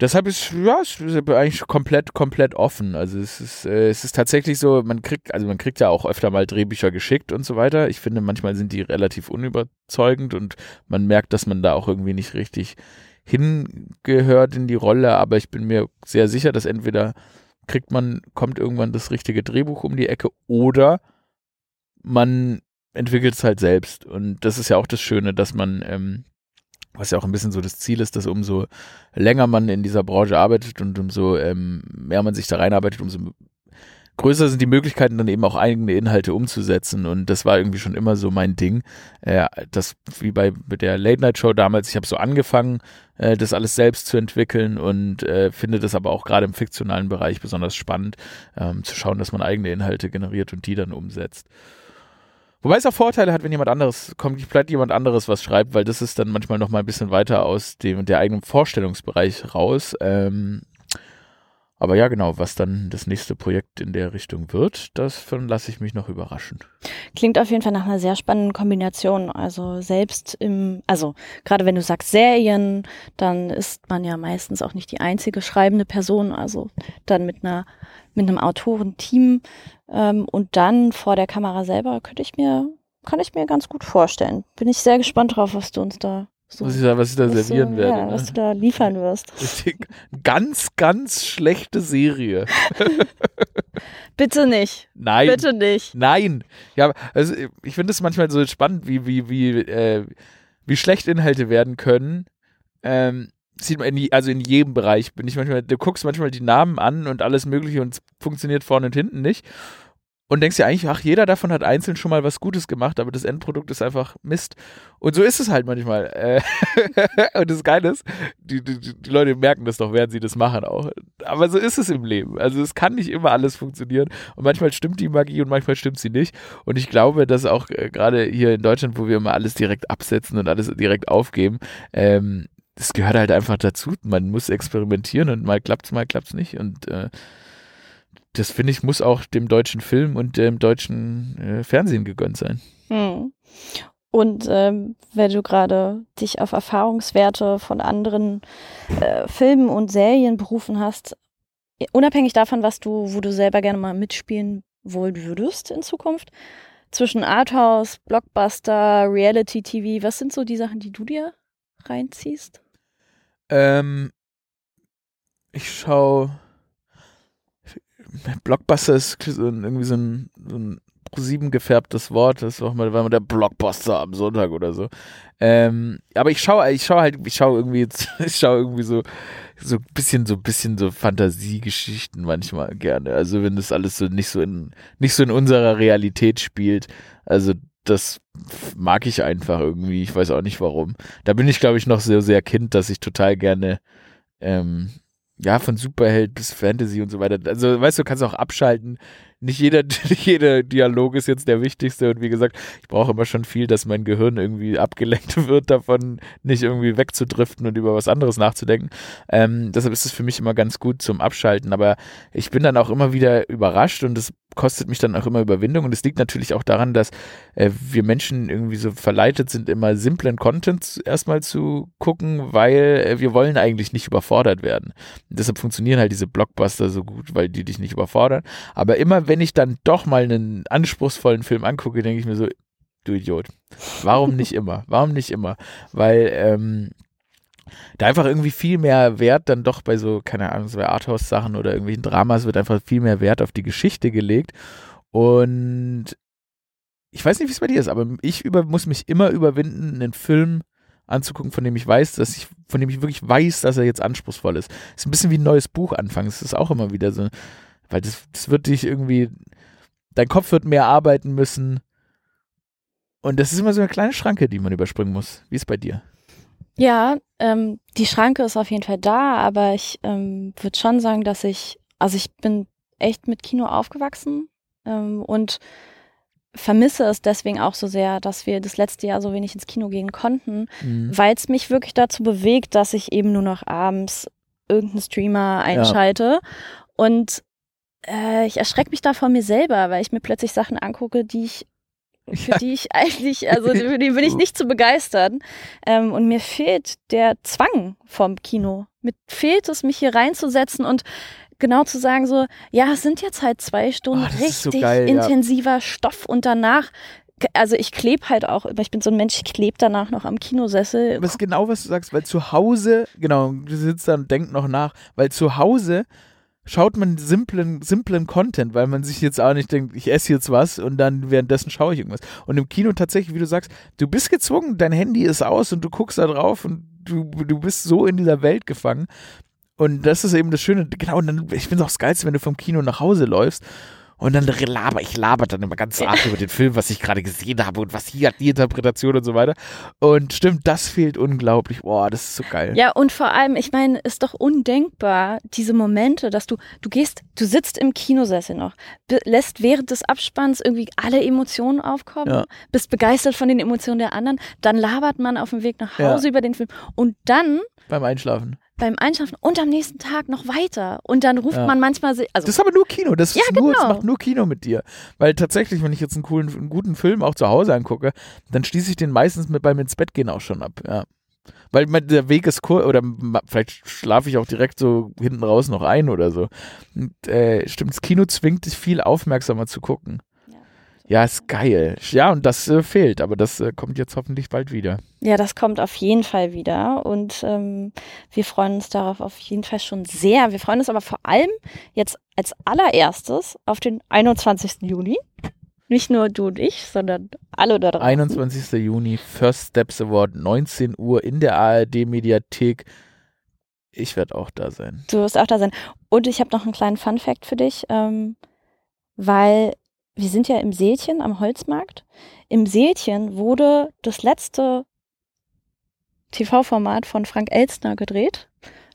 deshalb ist ja es ist eigentlich komplett komplett offen. Also es ist äh, es ist tatsächlich so, man kriegt also man kriegt ja auch öfter mal Drehbücher geschickt und so weiter. Ich finde manchmal sind die relativ unüberzeugend und man merkt, dass man da auch irgendwie nicht richtig hingehört in die Rolle, aber ich bin mir sehr sicher, dass entweder kriegt man, kommt irgendwann das richtige Drehbuch um die Ecke oder man entwickelt es halt selbst. Und das ist ja auch das Schöne, dass man, ähm, was ja auch ein bisschen so das Ziel ist, dass umso länger man in dieser Branche arbeitet und umso ähm, mehr man sich da reinarbeitet, umso größer sind die Möglichkeiten, dann eben auch eigene Inhalte umzusetzen. Und das war irgendwie schon immer so mein Ding. Äh, das, wie bei der Late Night Show damals, ich habe so angefangen, äh, das alles selbst zu entwickeln und äh, finde das aber auch gerade im fiktionalen Bereich besonders spannend, ähm, zu schauen, dass man eigene Inhalte generiert und die dann umsetzt. Wobei es auch Vorteile hat, wenn jemand anderes kommt, vielleicht jemand anderes was schreibt, weil das ist dann manchmal noch mal ein bisschen weiter aus dem der eigenen Vorstellungsbereich raus. Ähm, aber ja, genau, was dann das nächste Projekt in der Richtung wird, das lasse ich mich noch überraschen. Klingt auf jeden Fall nach einer sehr spannenden Kombination. Also selbst im, also gerade wenn du sagst Serien, dann ist man ja meistens auch nicht die einzige schreibende Person. Also dann mit einer, mit einem Autorenteam ähm, und dann vor der Kamera selber könnte ich mir, kann ich mir ganz gut vorstellen. Bin ich sehr gespannt drauf, was du uns da so, was, ich da, was ich da servieren so, werde. Ja, ne? was du da liefern wirst. Ganz, ganz schlechte Serie. [laughs] Bitte nicht. Nein. Bitte nicht. Nein. Ja, also ich finde es manchmal so spannend, wie, wie, wie, äh, wie schlecht Inhalte werden können. Ähm, sieht man in, also in jedem Bereich bin ich manchmal, du guckst manchmal die Namen an und alles mögliche und es funktioniert vorne und hinten nicht und denkst dir eigentlich, ach, jeder davon hat einzeln schon mal was Gutes gemacht, aber das Endprodukt ist einfach Mist. Und so ist es halt manchmal. Äh, [laughs] und das Geile ist, die, die, die, Leute merken das doch, während sie das machen auch. Aber so ist es im Leben. Also es kann nicht immer alles funktionieren. Und manchmal stimmt die Magie und manchmal stimmt sie nicht. Und ich glaube, dass auch äh, gerade hier in Deutschland, wo wir immer alles direkt absetzen und alles direkt aufgeben, ähm, das gehört halt einfach dazu. Man muss experimentieren und mal klappt's, mal klappt's nicht. Und äh, das finde ich, muss auch dem deutschen Film und dem deutschen äh, Fernsehen gegönnt sein. Hm. Und ähm, wenn du gerade dich auf Erfahrungswerte von anderen äh, Filmen und Serien berufen hast, unabhängig davon, was du, wo du selber gerne mal mitspielen wollen würdest in Zukunft, zwischen Arthouse, Blockbuster, Reality TV, was sind so die Sachen, die du dir reinziehst? Ähm, ich schaue Blockbuster ist irgendwie so ein, so ein sieben gefärbtes Wort, das war mal, war mal der Blockbuster am Sonntag oder so. Ähm, aber ich schaue, ich schaue halt, ich schaue irgendwie, [laughs] ich schaue irgendwie so, so ein bisschen, so ein bisschen so Fantasiegeschichten manchmal gerne. Also wenn das alles so nicht so in, nicht so in unserer Realität spielt. Also das mag ich einfach irgendwie. Ich weiß auch nicht warum. Da bin ich, glaube ich, noch sehr, sehr Kind, dass ich total gerne ähm, ja, von Superheld bis Fantasy und so weiter. Also, weißt du, kannst auch abschalten. Nicht jeder, [laughs] nicht jeder Dialog ist jetzt der wichtigste. Und wie gesagt, ich brauche immer schon viel, dass mein Gehirn irgendwie abgelenkt [laughs] wird davon, nicht irgendwie wegzudriften und über was anderes nachzudenken. Ähm, deshalb ist es für mich immer ganz gut zum Abschalten. Aber ich bin dann auch immer wieder überrascht und es kostet mich dann auch immer Überwindung. Und es liegt natürlich auch daran, dass äh, wir Menschen irgendwie so verleitet sind, immer simplen Content erstmal zu gucken, weil äh, wir wollen eigentlich nicht überfordert werden. Und deshalb funktionieren halt diese Blockbuster so gut, weil die dich nicht überfordern. Aber immer wenn ich dann doch mal einen anspruchsvollen Film angucke, denke ich mir so, du Idiot. Warum nicht immer? Warum nicht immer? Weil ähm, da einfach irgendwie viel mehr Wert dann doch bei so, keine Ahnung, so bei Arthouse-Sachen oder irgendwelchen Dramas wird einfach viel mehr Wert auf die Geschichte gelegt. Und ich weiß nicht, wie es bei dir ist, aber ich über, muss mich immer überwinden, einen Film anzugucken, von dem ich weiß, dass ich, von dem ich wirklich weiß, dass er jetzt anspruchsvoll ist. Ist ein bisschen wie ein neues Buch anfangen. Es ist auch immer wieder so, weil das, das wird dich irgendwie, dein Kopf wird mehr arbeiten müssen. Und das ist immer so eine kleine Schranke, die man überspringen muss. Wie ist es bei dir? Ja, ähm, die Schranke ist auf jeden Fall da, aber ich ähm, würde schon sagen, dass ich, also ich bin echt mit Kino aufgewachsen ähm, und vermisse es deswegen auch so sehr, dass wir das letzte Jahr so wenig ins Kino gehen konnten, mhm. weil es mich wirklich dazu bewegt, dass ich eben nur noch abends irgendeinen Streamer einschalte. Ja. Und äh, ich erschrecke mich da vor mir selber, weil ich mir plötzlich Sachen angucke, die ich für ja. die ich eigentlich, also für die bin ich nicht zu begeistern. Ähm, und mir fehlt der Zwang vom Kino. Mir fehlt es, mich hier reinzusetzen und genau zu sagen, so, ja, es sind jetzt halt zwei Stunden oh, richtig so geil, intensiver ja. Stoff und danach also ich klebe halt auch, ich bin so ein Mensch, ich klebe danach noch am Kinosessel. Das ist genau, was du sagst, weil zu Hause, genau, du sitzt da und denkst noch nach, weil zu Hause schaut man simplen, simplen Content, weil man sich jetzt auch nicht denkt, ich esse jetzt was und dann währenddessen schaue ich irgendwas. Und im Kino tatsächlich, wie du sagst, du bist gezwungen, dein Handy ist aus und du guckst da drauf und du, du bist so in dieser Welt gefangen. Und das ist eben das Schöne, genau, und dann, ich finde es auch das Geilste, wenn du vom Kino nach Hause läufst und dann laber, ich laber dann immer ganz arg über den Film, was ich gerade gesehen habe und was hier hat die Interpretation und so weiter. Und stimmt, das fehlt unglaublich. Boah, das ist so geil. Ja, und vor allem, ich meine, ist doch undenkbar, diese Momente, dass du, du gehst, du sitzt im Kinosessel noch, lässt während des Abspanns irgendwie alle Emotionen aufkommen, ja. bist begeistert von den Emotionen der anderen, dann labert man auf dem Weg nach Hause ja. über den Film und dann beim Einschlafen beim Einschlafen und am nächsten Tag noch weiter. Und dann ruft ja. man manchmal. Also das ist aber nur Kino. Das, ja, nur, genau. das macht nur Kino mit dir. Weil tatsächlich, wenn ich jetzt einen coolen, einen guten Film auch zu Hause angucke, dann schließe ich den meistens mit beim ins Bett gehen auch schon ab. Ja. Weil der Weg ist kurz, oder vielleicht schlafe ich auch direkt so hinten raus noch ein oder so. Und, äh, stimmt, das Kino zwingt dich viel aufmerksamer zu gucken. Ja, ist geil. Ja, und das äh, fehlt, aber das äh, kommt jetzt hoffentlich bald wieder. Ja, das kommt auf jeden Fall wieder und ähm, wir freuen uns darauf auf jeden Fall schon sehr. Wir freuen uns aber vor allem jetzt als allererstes auf den 21. Juni. Nicht nur du und ich, sondern alle da draußen. 21. Juni, First Steps Award, 19 Uhr in der ARD-Mediathek. Ich werde auch da sein. Du wirst auch da sein. Und ich habe noch einen kleinen Fun-Fact für dich, ähm, weil wir sind ja im Seelchen am Holzmarkt. Im Seelchen wurde das letzte TV-Format von Frank Elstner gedreht.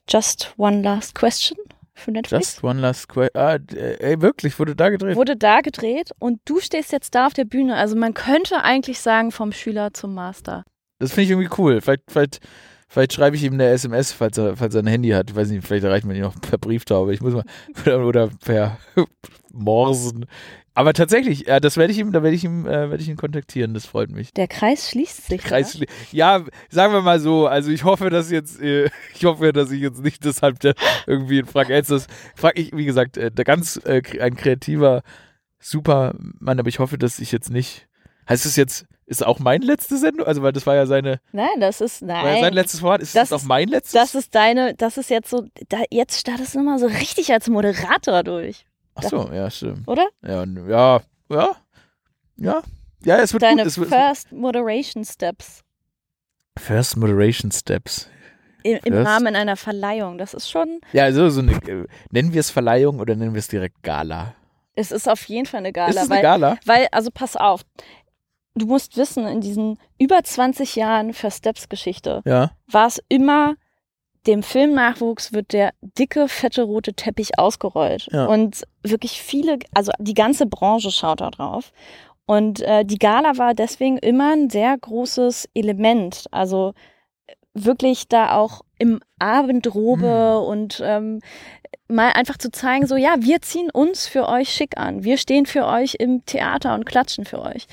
Just One Last Question für Netflix. Just One Last Question. Ah, ey, wirklich, wurde da gedreht? Wurde da gedreht und du stehst jetzt da auf der Bühne. Also man könnte eigentlich sagen, vom Schüler zum Master. Das finde ich irgendwie cool. Vielleicht, vielleicht, vielleicht schreibe ich ihm eine SMS, falls er, falls er ein Handy hat. Ich weiß nicht, vielleicht erreicht man ihn auch per Brieftaube. Ich muss mal, [laughs] oder per [laughs] Morsen. Aber tatsächlich, ja, das werde ich ihm, da werde ich ihm, äh, werde ich ihn kontaktieren. Das freut mich. Der Kreis schließt sich. Kreis schli ja, sagen wir mal so. Also ich hoffe, dass jetzt, äh, [laughs] ich hoffe, dass ich jetzt nicht deshalb der, irgendwie in Frank Elsters, frag ich, wie gesagt, äh, der ganz äh, ein kreativer, super Mann, aber ich hoffe, dass ich jetzt nicht. Heißt es jetzt, ist auch mein letzte Sendung? Also, weil das war ja seine. Nein, das ist, nein. War ja sein letztes Wort. Ist das, das auch mein letztes? Das ist deine, das ist jetzt so, da, jetzt startest du immer so richtig als Moderator durch. Ach so, ja, stimmt. Oder? Ja, ja, ja, ja. Ja, es wird Deine gut. Es wird, First Moderation Steps First Moderation Steps. im, im Rahmen einer Verleihung. Das ist schon, Ja, also so eine, äh, nennen wir es Verleihung oder nennen wir es direkt Gala? es ist auf jeden Fall eine Gala. ist es weil, eine Gala? weil, also pass auf, du musst wissen, in diesen über 20 Jahren First Steps Geschichte Ja. war es immer, dem Filmnachwuchs wird der dicke, fette rote Teppich ausgerollt. Ja. Und wirklich viele, also die ganze Branche schaut da drauf. Und äh, die Gala war deswegen immer ein sehr großes Element. Also wirklich da auch im Abendrobe und ähm, mal einfach zu zeigen, so ja, wir ziehen uns für euch schick an. Wir stehen für euch im Theater und klatschen für euch.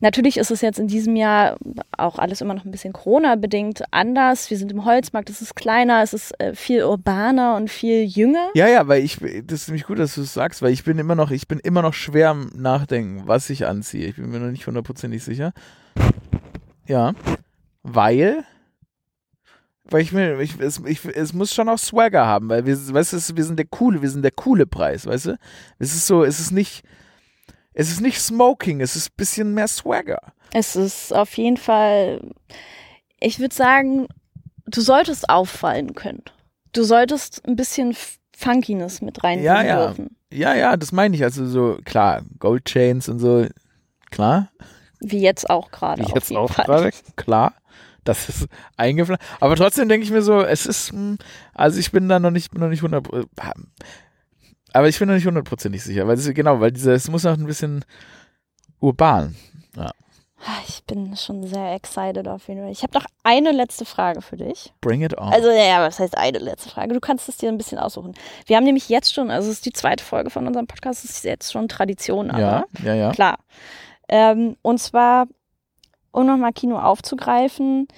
Natürlich ist es jetzt in diesem Jahr auch alles immer noch ein bisschen Corona-bedingt anders. Wir sind im Holzmarkt, es ist kleiner, es ist äh, viel urbaner und viel jünger. Ja, ja, weil ich, das ist nämlich gut, dass du es sagst, weil ich bin immer noch, ich bin immer noch schwer am Nachdenken, was ich anziehe. Ich bin mir noch nicht hundertprozentig sicher. Ja, weil, weil ich mir, ich, es, ich, es muss schon auch Swagger haben, weil wir, weißt du, wir sind der coole, wir sind der coole Preis, weißt du? Es ist so, es ist nicht, es ist nicht Smoking, es ist ein bisschen mehr Swagger. Es ist auf jeden Fall, ich würde sagen, du solltest auffallen können. Du solltest ein bisschen Funkiness mit reinbringen Ja, ja. dürfen. Ja, ja, das meine ich. Also so, klar, Gold Chains und so, klar. Wie jetzt auch gerade. Wie auf jetzt jeden auch gerade, klar. Das ist eingefallen. Aber trotzdem denke ich mir so, es ist, hm, also ich bin da noch nicht, noch nicht 100, äh, aber ich bin noch nicht hundertprozentig sicher, weil es, genau, weil dieser, es muss noch ein bisschen urban. Ah, Ich bin schon sehr excited auf jeden Fall. Ich habe noch eine letzte Frage für dich. Bring it on. Also, ja, was heißt eine letzte Frage? Du kannst es dir ein bisschen aussuchen. Wir haben nämlich jetzt schon, also es ist die zweite Folge von unserem Podcast, es ist jetzt schon Tradition, aber ja, ja, ja. klar. Ähm, und zwar, um nochmal Kino aufzugreifen,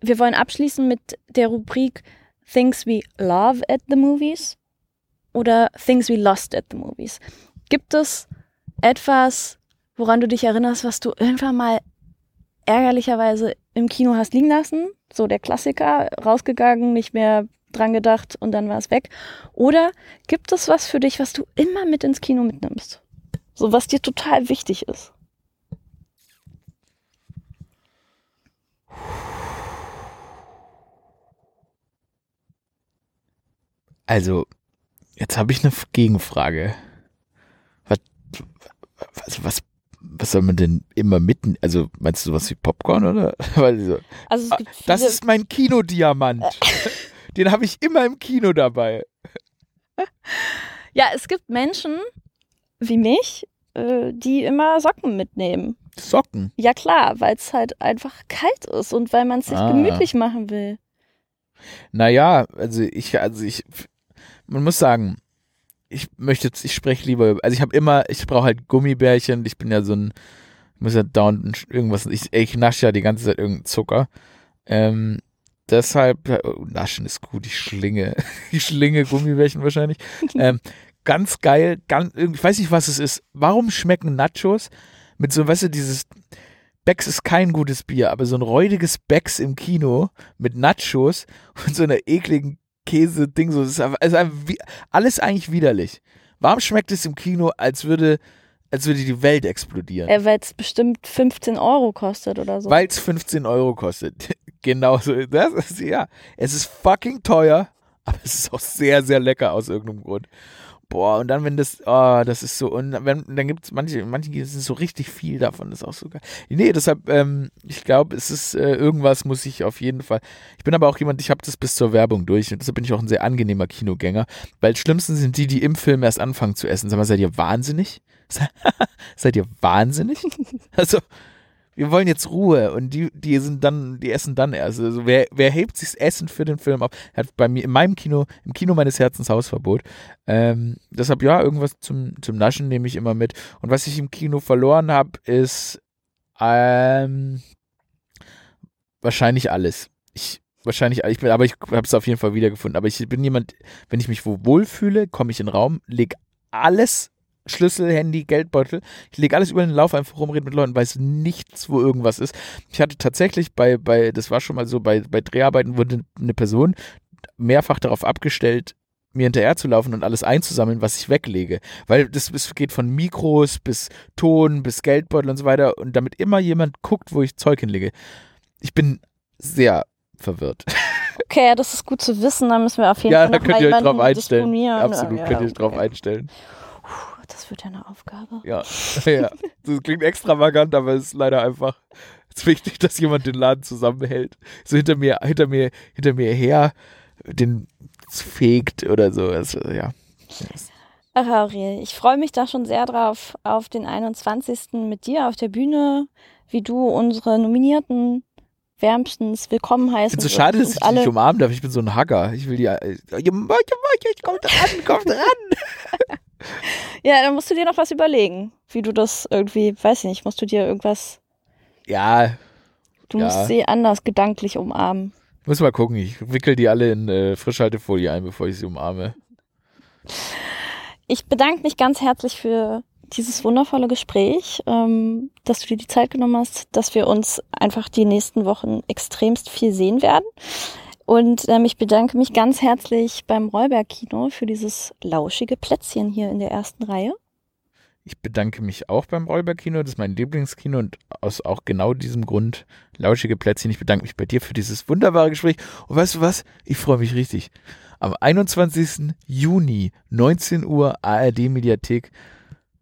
wir wollen abschließen mit der Rubrik Things We Love at the Movies oder Things We Lost at the Movies. Gibt es etwas, woran du dich erinnerst, was du irgendwann mal ärgerlicherweise im Kino hast liegen lassen? So der Klassiker, rausgegangen, nicht mehr dran gedacht und dann war es weg. Oder gibt es was für dich, was du immer mit ins Kino mitnimmst? So was dir total wichtig ist. Also, jetzt habe ich eine Gegenfrage. Was, also was, was soll man denn immer mitten, also meinst du sowas wie Popcorn oder? [laughs] Also es Ah, gibt viele, Das ist mein Kinodiamant. [laughs] Den habe ich immer im Kino dabei. ja, es gibt Menschen wie mich, äh, die immer Socken mitnehmen. Socken. Ja klar, weil es halt einfach kalt ist und weil man es sich Ah. gemütlich machen will. Naja, also ich, also ich, man muss sagen, ich möchte jetzt, ich spreche lieber, also ich habe immer, ich brauche halt Gummibärchen, ich bin ja so ein, ich muss ja dauernd irgendwas, ich, ich nasche ja die ganze Zeit irgendeinen Zucker. Ähm, deshalb, oh, naschen ist gut, ich schlinge, [laughs] ich schlinge Gummibärchen wahrscheinlich. [laughs] Ähm, ganz geil, ganz, ich weiß nicht, was es ist. Warum schmecken Nachos mit so, weißt du, dieses, Becks ist kein gutes Bier, aber so ein räudiges Becks im Kino mit Nachos und so einer ekligen Käse-Ding, so, das ist einfach, also einfach alles eigentlich widerlich. Warum schmeckt es im Kino, als würde, als würde die Welt explodieren? Äh, weil es bestimmt 15 Euro kostet oder so. Weil es 15 Euro kostet. [laughs] genau so. Das ist, ja, es ist fucking teuer, aber es ist auch sehr, sehr lecker aus irgendeinem Grund. Boah, und dann, wenn das, oh, das ist so, und wenn, dann gibt es manche, manche es so richtig viel davon, das ist auch so geil. Nee, deshalb, ähm, ich glaube, es ist, äh, irgendwas muss ich auf jeden Fall. Ich bin aber auch jemand, ich habe das bis zur Werbung durch und deshalb bin ich auch ein sehr angenehmer Kinogänger, weil schlimmsten sind die, die im Film erst anfangen zu essen. Sag mal, seid ihr wahnsinnig? [laughs] seid ihr wahnsinnig? Also, wir wollen jetzt Ruhe und die, die sind dann, die essen dann erst. Also wer, wer hebt sich das Essen für den Film auf? Hat bei mir in meinem Kino, im Kino meines Herzens Hausverbot. Ähm, deshalb ja, irgendwas zum, zum Naschen nehme ich immer mit. Und was ich im Kino verloren habe, ist ähm, wahrscheinlich alles. Ich wahrscheinlich, ich bin, aber ich habe es auf jeden Fall wiedergefunden. Aber ich bin jemand, wenn ich mich wo wohlfühle, komme ich in den Raum, leg alles Schlüssel, Handy, Geldbeutel. Ich lege alles über den Lauf einfach rum, rede mit Leuten, weiß nichts, wo irgendwas ist. Ich hatte tatsächlich bei, bei, das war schon mal so, bei, bei Dreharbeiten wurde eine Person mehrfach darauf abgestellt, mir hinterher zu laufen und alles einzusammeln, was ich weglege. Weil das, das geht von Mikros bis Ton bis Geldbeutel und so weiter und damit immer jemand guckt, wo ich Zeug hinlege. Ich bin sehr verwirrt. [laughs] Okay, das ist gut zu wissen. Da müssen wir auf jeden ja, Fall da noch könnt ihr euch drauf einstellen. Absolut, Ja, könnt ihr euch drauf okay. einstellen. Das wird ja eine Aufgabe. Ja. [laughs] ja. Das klingt extravagant, aber es ist leider einfach es ist wichtig, dass jemand den Laden zusammenhält. So hinter mir, hinter mir, hinter mir her den fegt oder so. Also, ja. Ach, Aurel, ich freue mich da schon sehr drauf, auf den 21. mit dir auf der Bühne, wie du unsere Nominierten wärmstens willkommen Ich heißen bin so schade, dass ich alle nicht umarmen darf. Ich bin so ein Hacker. Ich will die. äh, Kommt ran, kommt ran. [laughs] [laughs] Ja, dann musst du dir noch was überlegen, wie du das irgendwie, weiß ich nicht, musst du dir irgendwas, Ja, du Ja. musst sie anders gedanklich umarmen. muss mal gucken. Ich wickel die alle in äh, Frischhaltefolie ein, bevor ich sie umarme. Ich bedanke mich ganz herzlich für dieses wundervolle Gespräch, ähm, dass du dir die Zeit genommen hast, dass wir uns einfach die nächsten Wochen extremst viel sehen werden. Und ähm, ich bedanke mich ganz herzlich beim Rollberg Kino für dieses lauschige Plätzchen hier in der ersten Reihe. Ich bedanke mich auch beim Räuber Kino. Das ist mein Lieblingskino und aus auch genau diesem Grund lauschige Plätzchen. Ich bedanke mich bei dir für dieses wunderbare Gespräch. Und weißt du was? Ich freue mich richtig. Am 21. Juni, 19 Uhr, ARD Mediathek.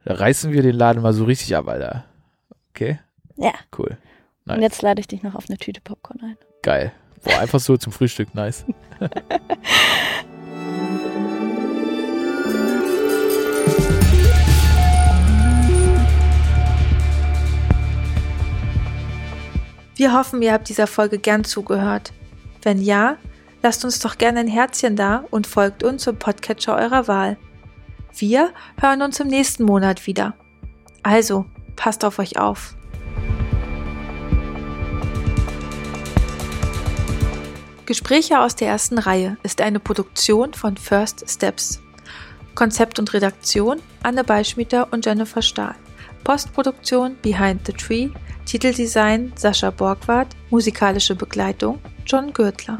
Da reißen wir den Laden mal so richtig ab, Alter. Okay? Ja. Cool. Nice. Und jetzt lade ich dich noch auf eine Tüte Popcorn ein. Geil. Boah, einfach so zum Frühstück. Nice. Wir hoffen, ihr habt dieser Folge gern zugehört. Wenn ja, lasst uns doch gerne ein Herzchen da und folgt uns im Podcatcher eurer Wahl. Wir hören uns im nächsten Monat wieder. Also, passt auf euch auf. Gespräche aus der ersten Reihe ist eine Produktion von First Steps. Konzept und Redaktion Anne Beischmieter und Jennifer Stahl. Postproduktion Behind the Tree. Titeldesign Sascha Borgward. Musikalische Begleitung John Gürtler.